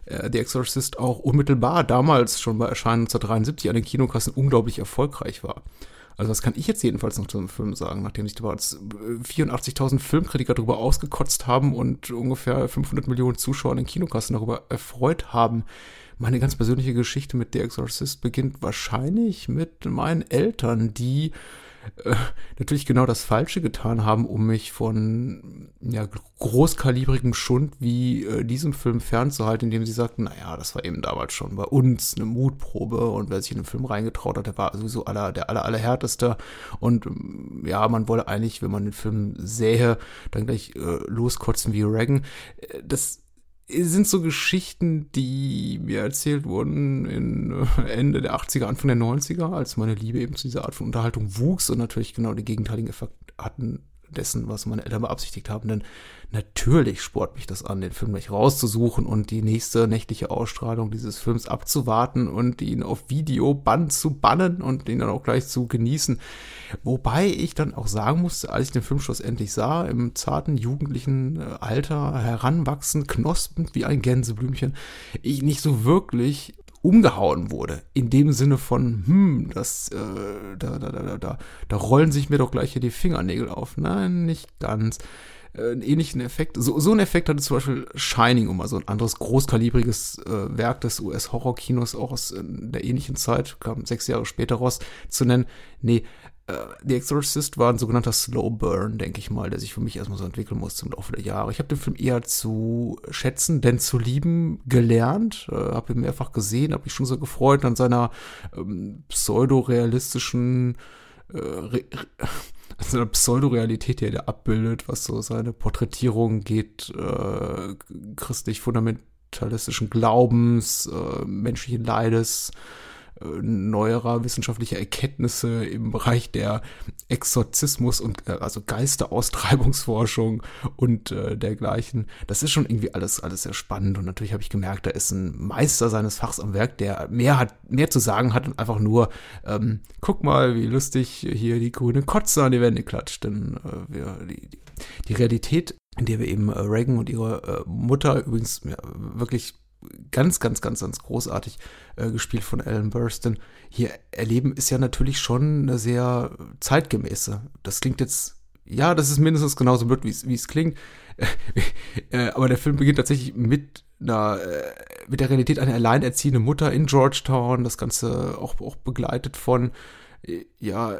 äh, The Exorcist auch unmittelbar damals schon bei Erscheinen 1973 an den Kinokassen unglaublich erfolgreich war. Also was kann ich jetzt jedenfalls noch zum Film sagen, nachdem sich da 84.000 Filmkritiker darüber ausgekotzt haben und ungefähr 500 Millionen Zuschauer in den Kinokassen darüber erfreut haben. Meine ganz persönliche Geschichte mit The Exorcist beginnt wahrscheinlich mit meinen Eltern, die äh, natürlich genau das Falsche getan haben, um mich von ja, großkalibrigem Schund wie äh, diesem Film fernzuhalten, indem sie sagten, naja, das war eben damals schon bei uns eine Mutprobe und wer sich in den Film reingetraut hat, der war sowieso aller, der aller, allerhärteste und ähm, ja, man wolle eigentlich, wenn man den Film sähe, dann gleich äh, loskotzen wie Reagan. Äh, das sind so Geschichten, die mir erzählt wurden in äh, Ende der 80er, Anfang der 90er, als meine Liebe eben zu dieser Art von Unterhaltung wuchs und natürlich genau den gegenteiligen Effekt hatten dessen, was meine Eltern beabsichtigt haben. Denn natürlich sport mich das an, den Film gleich rauszusuchen und die nächste nächtliche Ausstrahlung dieses Films abzuwarten und ihn auf Videoband zu bannen und ihn dann auch gleich zu genießen. Wobei ich dann auch sagen musste, als ich den Film schlussendlich sah, im zarten jugendlichen äh, Alter heranwachsen, knospend wie ein Gänseblümchen, ich nicht so wirklich umgehauen wurde. In dem Sinne von, hm, das, äh, da, da, da, da, da rollen sich mir doch gleich hier die Fingernägel auf. Nein, nicht ganz. Äh, einen ähnlichen Effekt. So, so einen Effekt hatte zum Beispiel Shining, um mal so ein anderes großkalibriges äh, Werk des US-Horror-Kinos auch aus äh, der ähnlichen Zeit, kam sechs Jahre später raus, zu nennen. Nee, The Exorcist war ein sogenannter Slow Burn, denke ich mal, der sich für mich erstmal so entwickeln musste im Laufe der Jahre. Ich habe den Film eher zu schätzen, denn zu lieben gelernt, äh, habe ihn mehrfach gesehen, habe mich schon so gefreut an seiner ähm, pseudo-realistischen äh, also *laughs* eine Pseudorealität, die er da abbildet, was so seine Porträtierung geht, äh, christlich fundamentalistischen Glaubens, äh, menschlichen Leides, neuerer wissenschaftlicher Erkenntnisse im Bereich der Exorzismus und äh, also Geisteraustreibungsforschung und äh, dergleichen. Das ist schon irgendwie alles alles sehr spannend und natürlich habe ich gemerkt, da ist ein Meister seines Fachs am Werk, der mehr hat mehr zu sagen hat und einfach nur ähm, guck mal, wie lustig hier die grüne Kotze an die Wände klatscht, denn äh, wir, die, die Realität in der wir eben äh, Reagan und ihre äh, Mutter übrigens ja, wirklich ganz, ganz, ganz, ganz großartig äh, gespielt von Alan Burstyn, hier erleben, ist ja natürlich schon eine sehr zeitgemäße. Das klingt jetzt, ja, das ist mindestens genauso blöd, wie es klingt. *laughs* äh, aber der Film beginnt tatsächlich mit einer, äh, mit der Realität einer alleinerziehenden Mutter in Georgetown, das Ganze auch, auch begleitet von ja,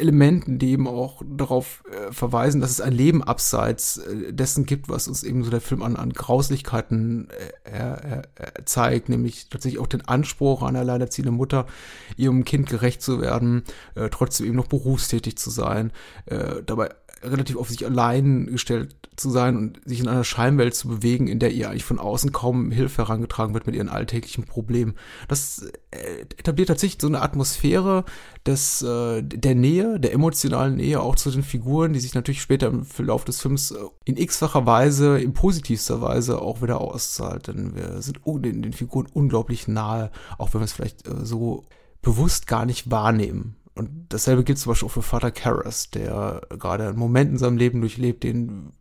Elementen, die eben auch darauf äh, verweisen, dass es ein Leben abseits äh, dessen gibt, was uns eben so der Film an, an Grauslichkeiten äh, zeigt, nämlich tatsächlich auch den Anspruch an eine alleinerziehende Mutter, ihrem Kind gerecht zu werden, äh, trotzdem eben noch berufstätig zu sein, äh, dabei relativ auf sich allein gestellt zu sein und sich in einer Scheinwelt zu bewegen, in der ihr eigentlich von außen kaum Hilfe herangetragen wird mit ihren alltäglichen Problemen. Das äh, etabliert tatsächlich so eine Atmosphäre des, äh, der Nähe, der emotionalen Nähe auch zu den Figuren, die sich natürlich später im Verlauf des Films äh, in x-facher Weise, in positivster Weise auch wieder auszahlt. Denn wir sind den, den Figuren unglaublich nahe, auch wenn wir es vielleicht so bewusst gar nicht wahrnehmen. Und dasselbe gilt zum Beispiel auch für Vater Karras, der gerade einen Moment in seinem Leben durchlebt, den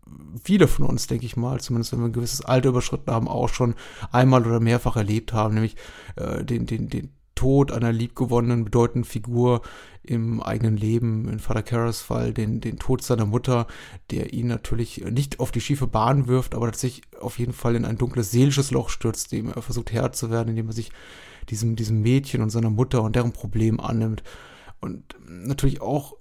viele von uns, denke ich mal, zumindest wenn wir ein gewisses Alter überschritten haben, auch schon einmal oder mehrfach erlebt haben, nämlich äh, den, den, den Tod einer liebgewonnenen, bedeutenden Figur im eigenen Leben, in Vater Karras Fall, den, den Tod seiner Mutter, der ihn natürlich nicht auf die schiefe Bahn wirft, aber tatsächlich auf jeden Fall in ein dunkles seelisches Loch stürzt, dem er versucht Herr zu werden, indem er sich diesem, diesem Mädchen und seiner Mutter und deren Problem annimmt. Und natürlich auch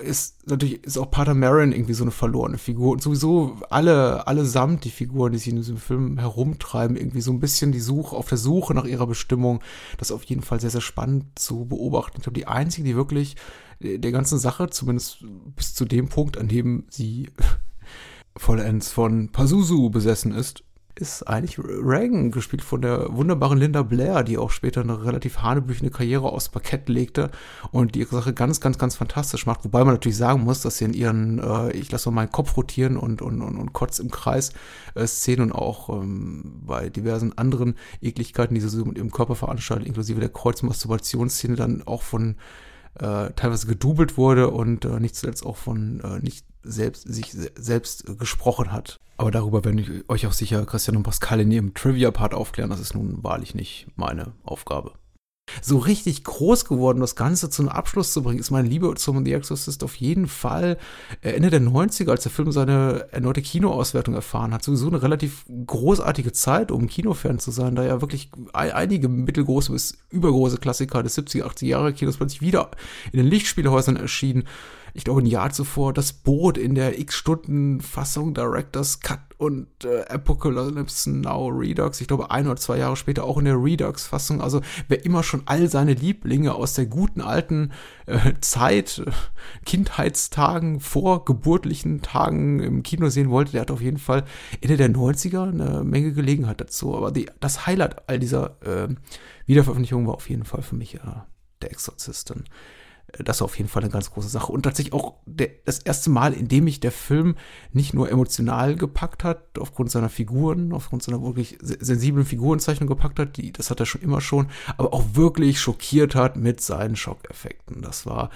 äh, ist natürlich ist auch Pater Marin irgendwie so eine verlorene Figur und sowieso alle allesamt die Figuren, die sich in diesem Film herumtreiben, irgendwie so ein bisschen die Suche auf der Suche nach ihrer Bestimmung. Das ist auf jeden Fall sehr sehr spannend zu beobachten. Ich glaube, die einzige, die wirklich der ganzen Sache, zumindest bis zu dem Punkt, an dem sie *laughs* vollends von Pazuzu besessen ist, ist eigentlich Reagan, gespielt von der wunderbaren Linda Blair, die auch später eine relativ hanebüchene Karriere aufs Parkett legte und die ihre Sache ganz, ganz, ganz fantastisch macht. Wobei man natürlich sagen muss, dass sie in ihren, äh, ich lasse mal meinen Kopf rotieren und, und, und, und Kotz im Kreis äh, Szenen und auch ähm, bei diversen anderen Ekligkeiten, die sie so mit ihrem Körper veranstaltet, inklusive der Kreuzmasturbationsszene, dann auch von äh, teilweise gedoubelt wurde und äh, nicht zuletzt auch von äh, nicht selbst sich selbst gesprochen hat. Aber darüber werde ich euch auch sicher Christian und Pascal in ihrem Trivia-Part aufklären. Das ist nun wahrlich nicht meine Aufgabe. So richtig groß geworden, das Ganze zum Abschluss zu bringen, ist meine Liebe zum The Exorcist auf jeden Fall Ende der 90er, als der Film seine erneute Kinoauswertung erfahren hat. Sowieso eine relativ großartige Zeit, um Kinofan zu sein, da ja wirklich einige mittelgroße bis übergroße Klassiker des 70er, 80er Jahre Kinos plötzlich wieder in den Lichtspielhäusern erschienen ich glaube, ein Jahr zuvor das Boot in der X-Stunden-Fassung Director's Cut und äh, Apocalypse Now Redux. Ich glaube, ein oder zwei Jahre später auch in der Redux-Fassung. Also, wer immer schon all seine Lieblinge aus der guten alten äh, Zeit, Kindheitstagen, vorgeburtlichen Tagen im Kino sehen wollte, der hat auf jeden Fall Ende der 90er eine Menge Gelegenheit dazu. Aber die, das Highlight all dieser äh, Wiederveröffentlichungen war auf jeden Fall für mich äh, der Exorzisten das war auf jeden Fall eine ganz große Sache. Und tatsächlich auch der, das erste Mal, in dem mich der Film nicht nur emotional gepackt hat, aufgrund seiner Figuren, aufgrund seiner wirklich sensiblen Figurenzeichnung gepackt hat, die, das hat er schon immer schon, aber auch wirklich schockiert hat mit seinen Schockeffekten. Das war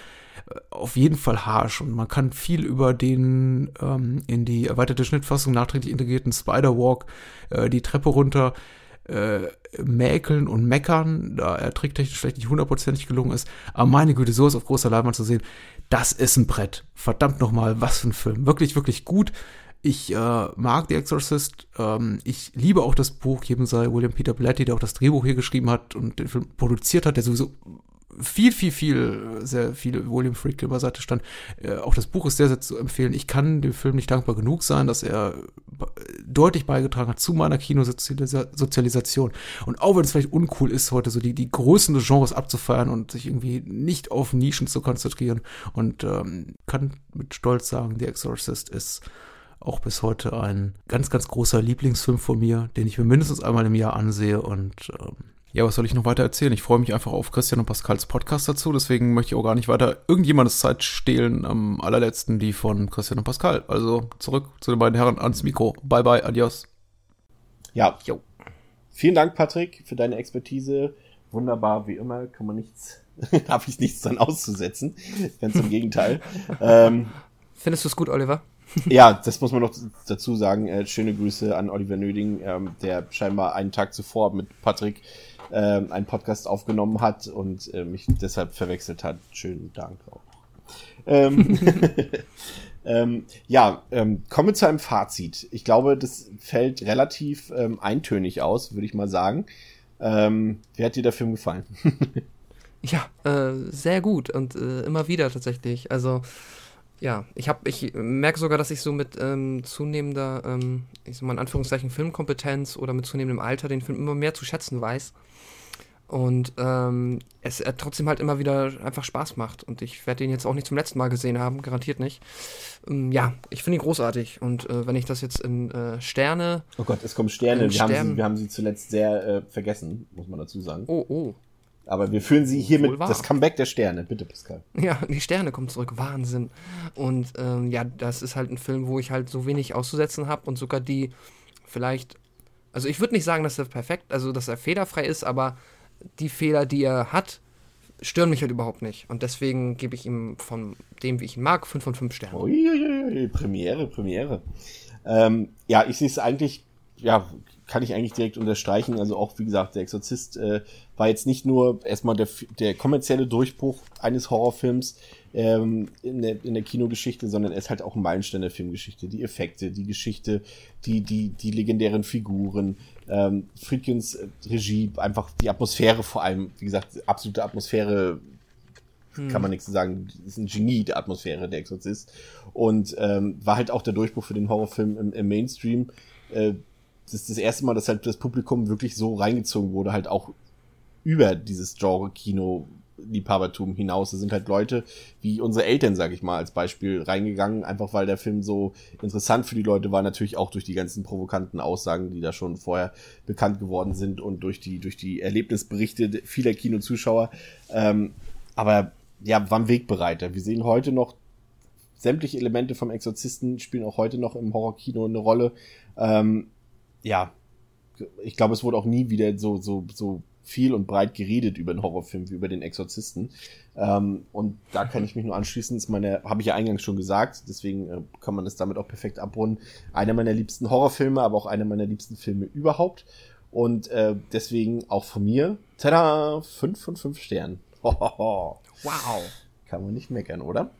äh, auf jeden Fall harsch und man kann viel über den ähm, in die erweiterte Schnittfassung nachträglich integrierten Spider-Walk, äh, die Treppe runter, äh, mäkeln und meckern, da er tricktechnisch vielleicht nicht hundertprozentig gelungen ist. Aber meine Güte, so ist auf großer Leinwand zu sehen, das ist ein Brett. Verdammt nochmal, was für ein Film. Wirklich, wirklich gut. Ich äh, mag The Exorcist. Ähm, ich liebe auch das Buch. Jedem sei William Peter Blatty, der auch das Drehbuch hier geschrieben hat und den Film produziert hat, der sowieso viel, viel, viel, sehr viel William Friedkin beiseite stand. Äh, auch das Buch ist sehr, sehr zu empfehlen. Ich kann dem Film nicht dankbar genug sein, dass er deutlich beigetragen hat zu meiner Kinosozialisation. Und auch wenn es vielleicht uncool ist, heute so die, die Größen des Genres abzufeiern und sich irgendwie nicht auf Nischen zu konzentrieren. Und ähm, kann mit Stolz sagen, The Exorcist ist auch bis heute ein ganz, ganz großer Lieblingsfilm von mir, den ich mir mindestens einmal im Jahr ansehe und ähm, ja, was soll ich noch weiter erzählen? Ich freue mich einfach auf Christian und Pascals Podcast dazu, deswegen möchte ich auch gar nicht weiter irgendjemandes Zeit stehlen. Am allerletzten die von Christian und Pascal. Also zurück zu den beiden Herren ans Mikro. Bye bye, adios. Ja, jo. Vielen Dank, Patrick, für deine Expertise. Wunderbar, wie immer, kann man nichts, *laughs* habe ich nichts dran auszusetzen. Ganz im Gegenteil. *laughs* ähm, Findest du es gut, Oliver? *laughs* ja, das muss man noch dazu sagen. Äh, schöne Grüße an Oliver Nöding, ähm, der scheinbar einen Tag zuvor mit Patrick ähm, einen Podcast aufgenommen hat und äh, mich deshalb verwechselt hat. Schönen Dank auch. Ähm, *laughs* ähm, ja, ähm, kommen wir zu einem Fazit. Ich glaube, das fällt relativ ähm, eintönig aus, würde ich mal sagen. Ähm, wie hat dir der Film gefallen? *laughs* Ja, äh, sehr gut und äh, immer wieder tatsächlich. Also ja, ich habe, ich merke sogar, dass ich so mit ähm, zunehmender, ähm, ich sag mal in Anführungszeichen Filmkompetenz oder mit zunehmendem Alter den Film immer mehr zu schätzen weiß. Und ähm, es er trotzdem halt immer wieder einfach Spaß macht. Und ich werde ihn jetzt auch nicht zum letzten Mal gesehen haben, garantiert nicht. Ähm, ja, ich finde ihn großartig. Und äh, wenn ich das jetzt in äh, Sterne. Oh Gott, es kommen Sterne. Wir haben, Sternen- sie, wir haben sie zuletzt sehr äh, vergessen, muss man dazu sagen. Oh, oh. Aber wir führen sie Wohl wahr. das Comeback der Sterne. Bitte, Pascal. Ja, die Sterne kommen zurück. Wahnsinn. Und ähm, ja, das ist halt ein Film, wo ich halt so wenig auszusetzen habe und sogar die vielleicht. Also ich würde nicht sagen, dass er perfekt, also dass er fehlerfrei ist, aber die Fehler, die er hat, stören mich halt überhaupt nicht. Und deswegen gebe ich ihm von dem, wie ich ihn mag, 5 von 5 Sternen. Uiuiui, Premiere, Premiere. Ähm, ja, ich sehe es eigentlich, ja, kann ich eigentlich direkt unterstreichen. Also auch, wie gesagt, der Exorzist äh, war jetzt nicht nur erstmal der, der kommerzielle Durchbruch eines Horrorfilms ähm, in, der, in der Kinogeschichte, sondern er ist halt auch ein Meilenstein der Filmgeschichte. Die Effekte, die Geschichte, die, die, die legendären Figuren, ähm, Friedkins äh, Regie, einfach die Atmosphäre vor allem, wie gesagt, absolute Atmosphäre kann man nichts sagen. Ist ein Genie der Atmosphäre, der Exorzist. Und ähm, war halt auch der Durchbruch für den Horrorfilm im, im Mainstream. Äh, das ist das erste Mal, dass halt das Publikum wirklich so reingezogen wurde, halt auch über dieses Genre Kino Liebhabertum hinaus. Da sind halt Leute wie unsere Eltern, sag ich mal, als Beispiel reingegangen, einfach weil der Film so interessant für die Leute war, natürlich auch durch die ganzen provokanten Aussagen, die da schon vorher bekannt geworden sind und durch die, durch die Erlebnisberichte vieler Kinozuschauer. Ähm, aber ja, war ein Wegbereiter. Wir sehen heute noch sämtliche Elemente vom Exorzisten spielen auch heute noch im Horrorkino eine Rolle. Ähm, ja, ich glaube, es wurde auch nie wieder so, so, so viel und breit geredet über den Horrorfilm wie über den Exorzisten. Ähm, und da kann ich mich nur anschließen. Ist meine, habe ich ja eingangs schon gesagt, deswegen äh, kann man das damit auch perfekt abrunden. Einer meiner liebsten Horrorfilme, aber auch einer meiner liebsten Filme überhaupt. Und äh, deswegen auch von mir, tada, 5 von 5 Sternen. Hohoho. *laughs* Wow. Kann man nicht meckern, oder?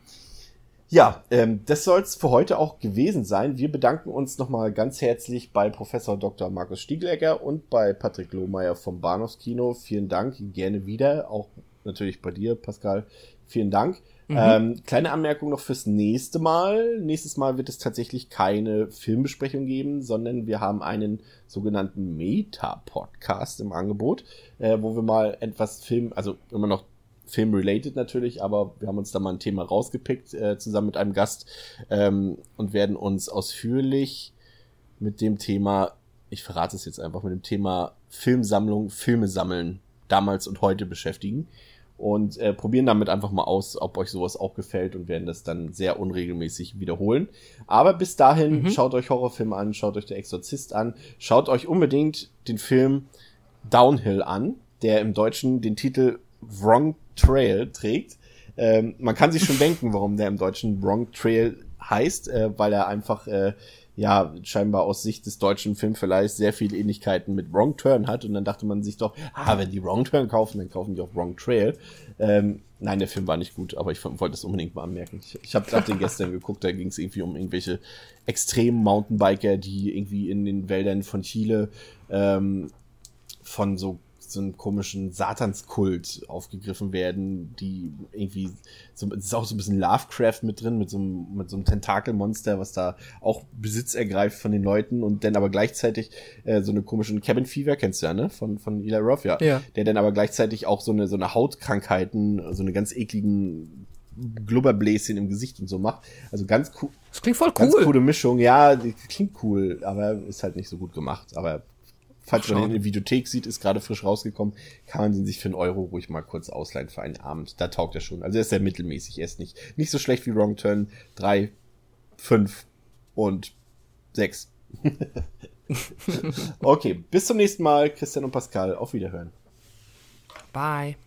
Ja, ähm, das soll es für heute auch gewesen sein. Wir bedanken uns nochmal ganz herzlich bei Professor Dr. Markus Stieglegger und bei Patrick Lohmeier vom Bahnhofskino. Vielen Dank, gerne wieder. Auch natürlich bei dir, Pascal. Vielen Dank. Ähm, kleine Anmerkung noch fürs nächste Mal. Nächstes Mal wird es tatsächlich keine Filmbesprechung geben, sondern wir haben einen sogenannten Meta-Podcast im Angebot, äh, wo wir mal etwas Film, also immer noch Film-related natürlich, aber wir haben uns da mal ein Thema rausgepickt, äh, zusammen mit einem Gast ähm, und werden uns ausführlich mit dem Thema, ich verrate es jetzt einfach, mit dem Thema Filmsammlung, Filme sammeln, damals und heute beschäftigen und äh, probieren damit einfach mal aus, ob euch sowas auch gefällt und werden das dann sehr unregelmäßig wiederholen. Aber bis dahin, schaut euch Horrorfilme an, schaut euch der Exorzist an, schaut euch unbedingt den Film Downhill an, der im Deutschen den Titel Wrong Trail trägt. Ähm, man kann sich schon *laughs* denken, warum der im Deutschen Wrong Trail heißt, äh, weil er einfach äh, ja scheinbar aus Sicht des deutschen Filmverleihs sehr viele Ähnlichkeiten mit Wrong Turn hat und dann dachte man sich doch, ah, wenn die Wrong Turn kaufen, dann kaufen die auch Wrong Trail. Ähm, nein, der Film war nicht gut, aber ich wollte es unbedingt mal anmerken. Ich, ich habe hab den gestern geguckt, da ging es irgendwie um irgendwelche extremen Mountainbiker, die irgendwie in den Wäldern von Chile ähm, von so so einem komischen Satanskult aufgegriffen werden, die irgendwie so, es ist auch so ein bisschen Lovecraft mit drin, mit so einem, mit so einem Tentakelmonster, was da auch Besitz ergreift von den Leuten und dann aber gleichzeitig äh, so eine komischen Cabin Fever, kennst du ja, ne? Von, von Eli Roth, ja. Ja. Der dann aber gleichzeitig auch so eine, so eine Hautkrankheiten, so eine ganz ekligen Glubberbläschen im Gesicht und so macht. Also ganz cool, Das klingt voll Ganz cool. coole Mischung, ja, klingt cool, aber ist halt nicht so gut gemacht. Aber falls man den in der Videothek sieht, ist gerade frisch rausgekommen, kann man den sich für einen Euro ruhig mal kurz ausleihen für einen Abend. Da taugt er schon. Also er ist sehr mittelmäßig, er ist nicht, nicht so schlecht wie Wrong Turn 3, 5 und 6. *laughs* okay, bis zum nächsten Mal, Christian und Pascal. Auf Wiederhören. Bye.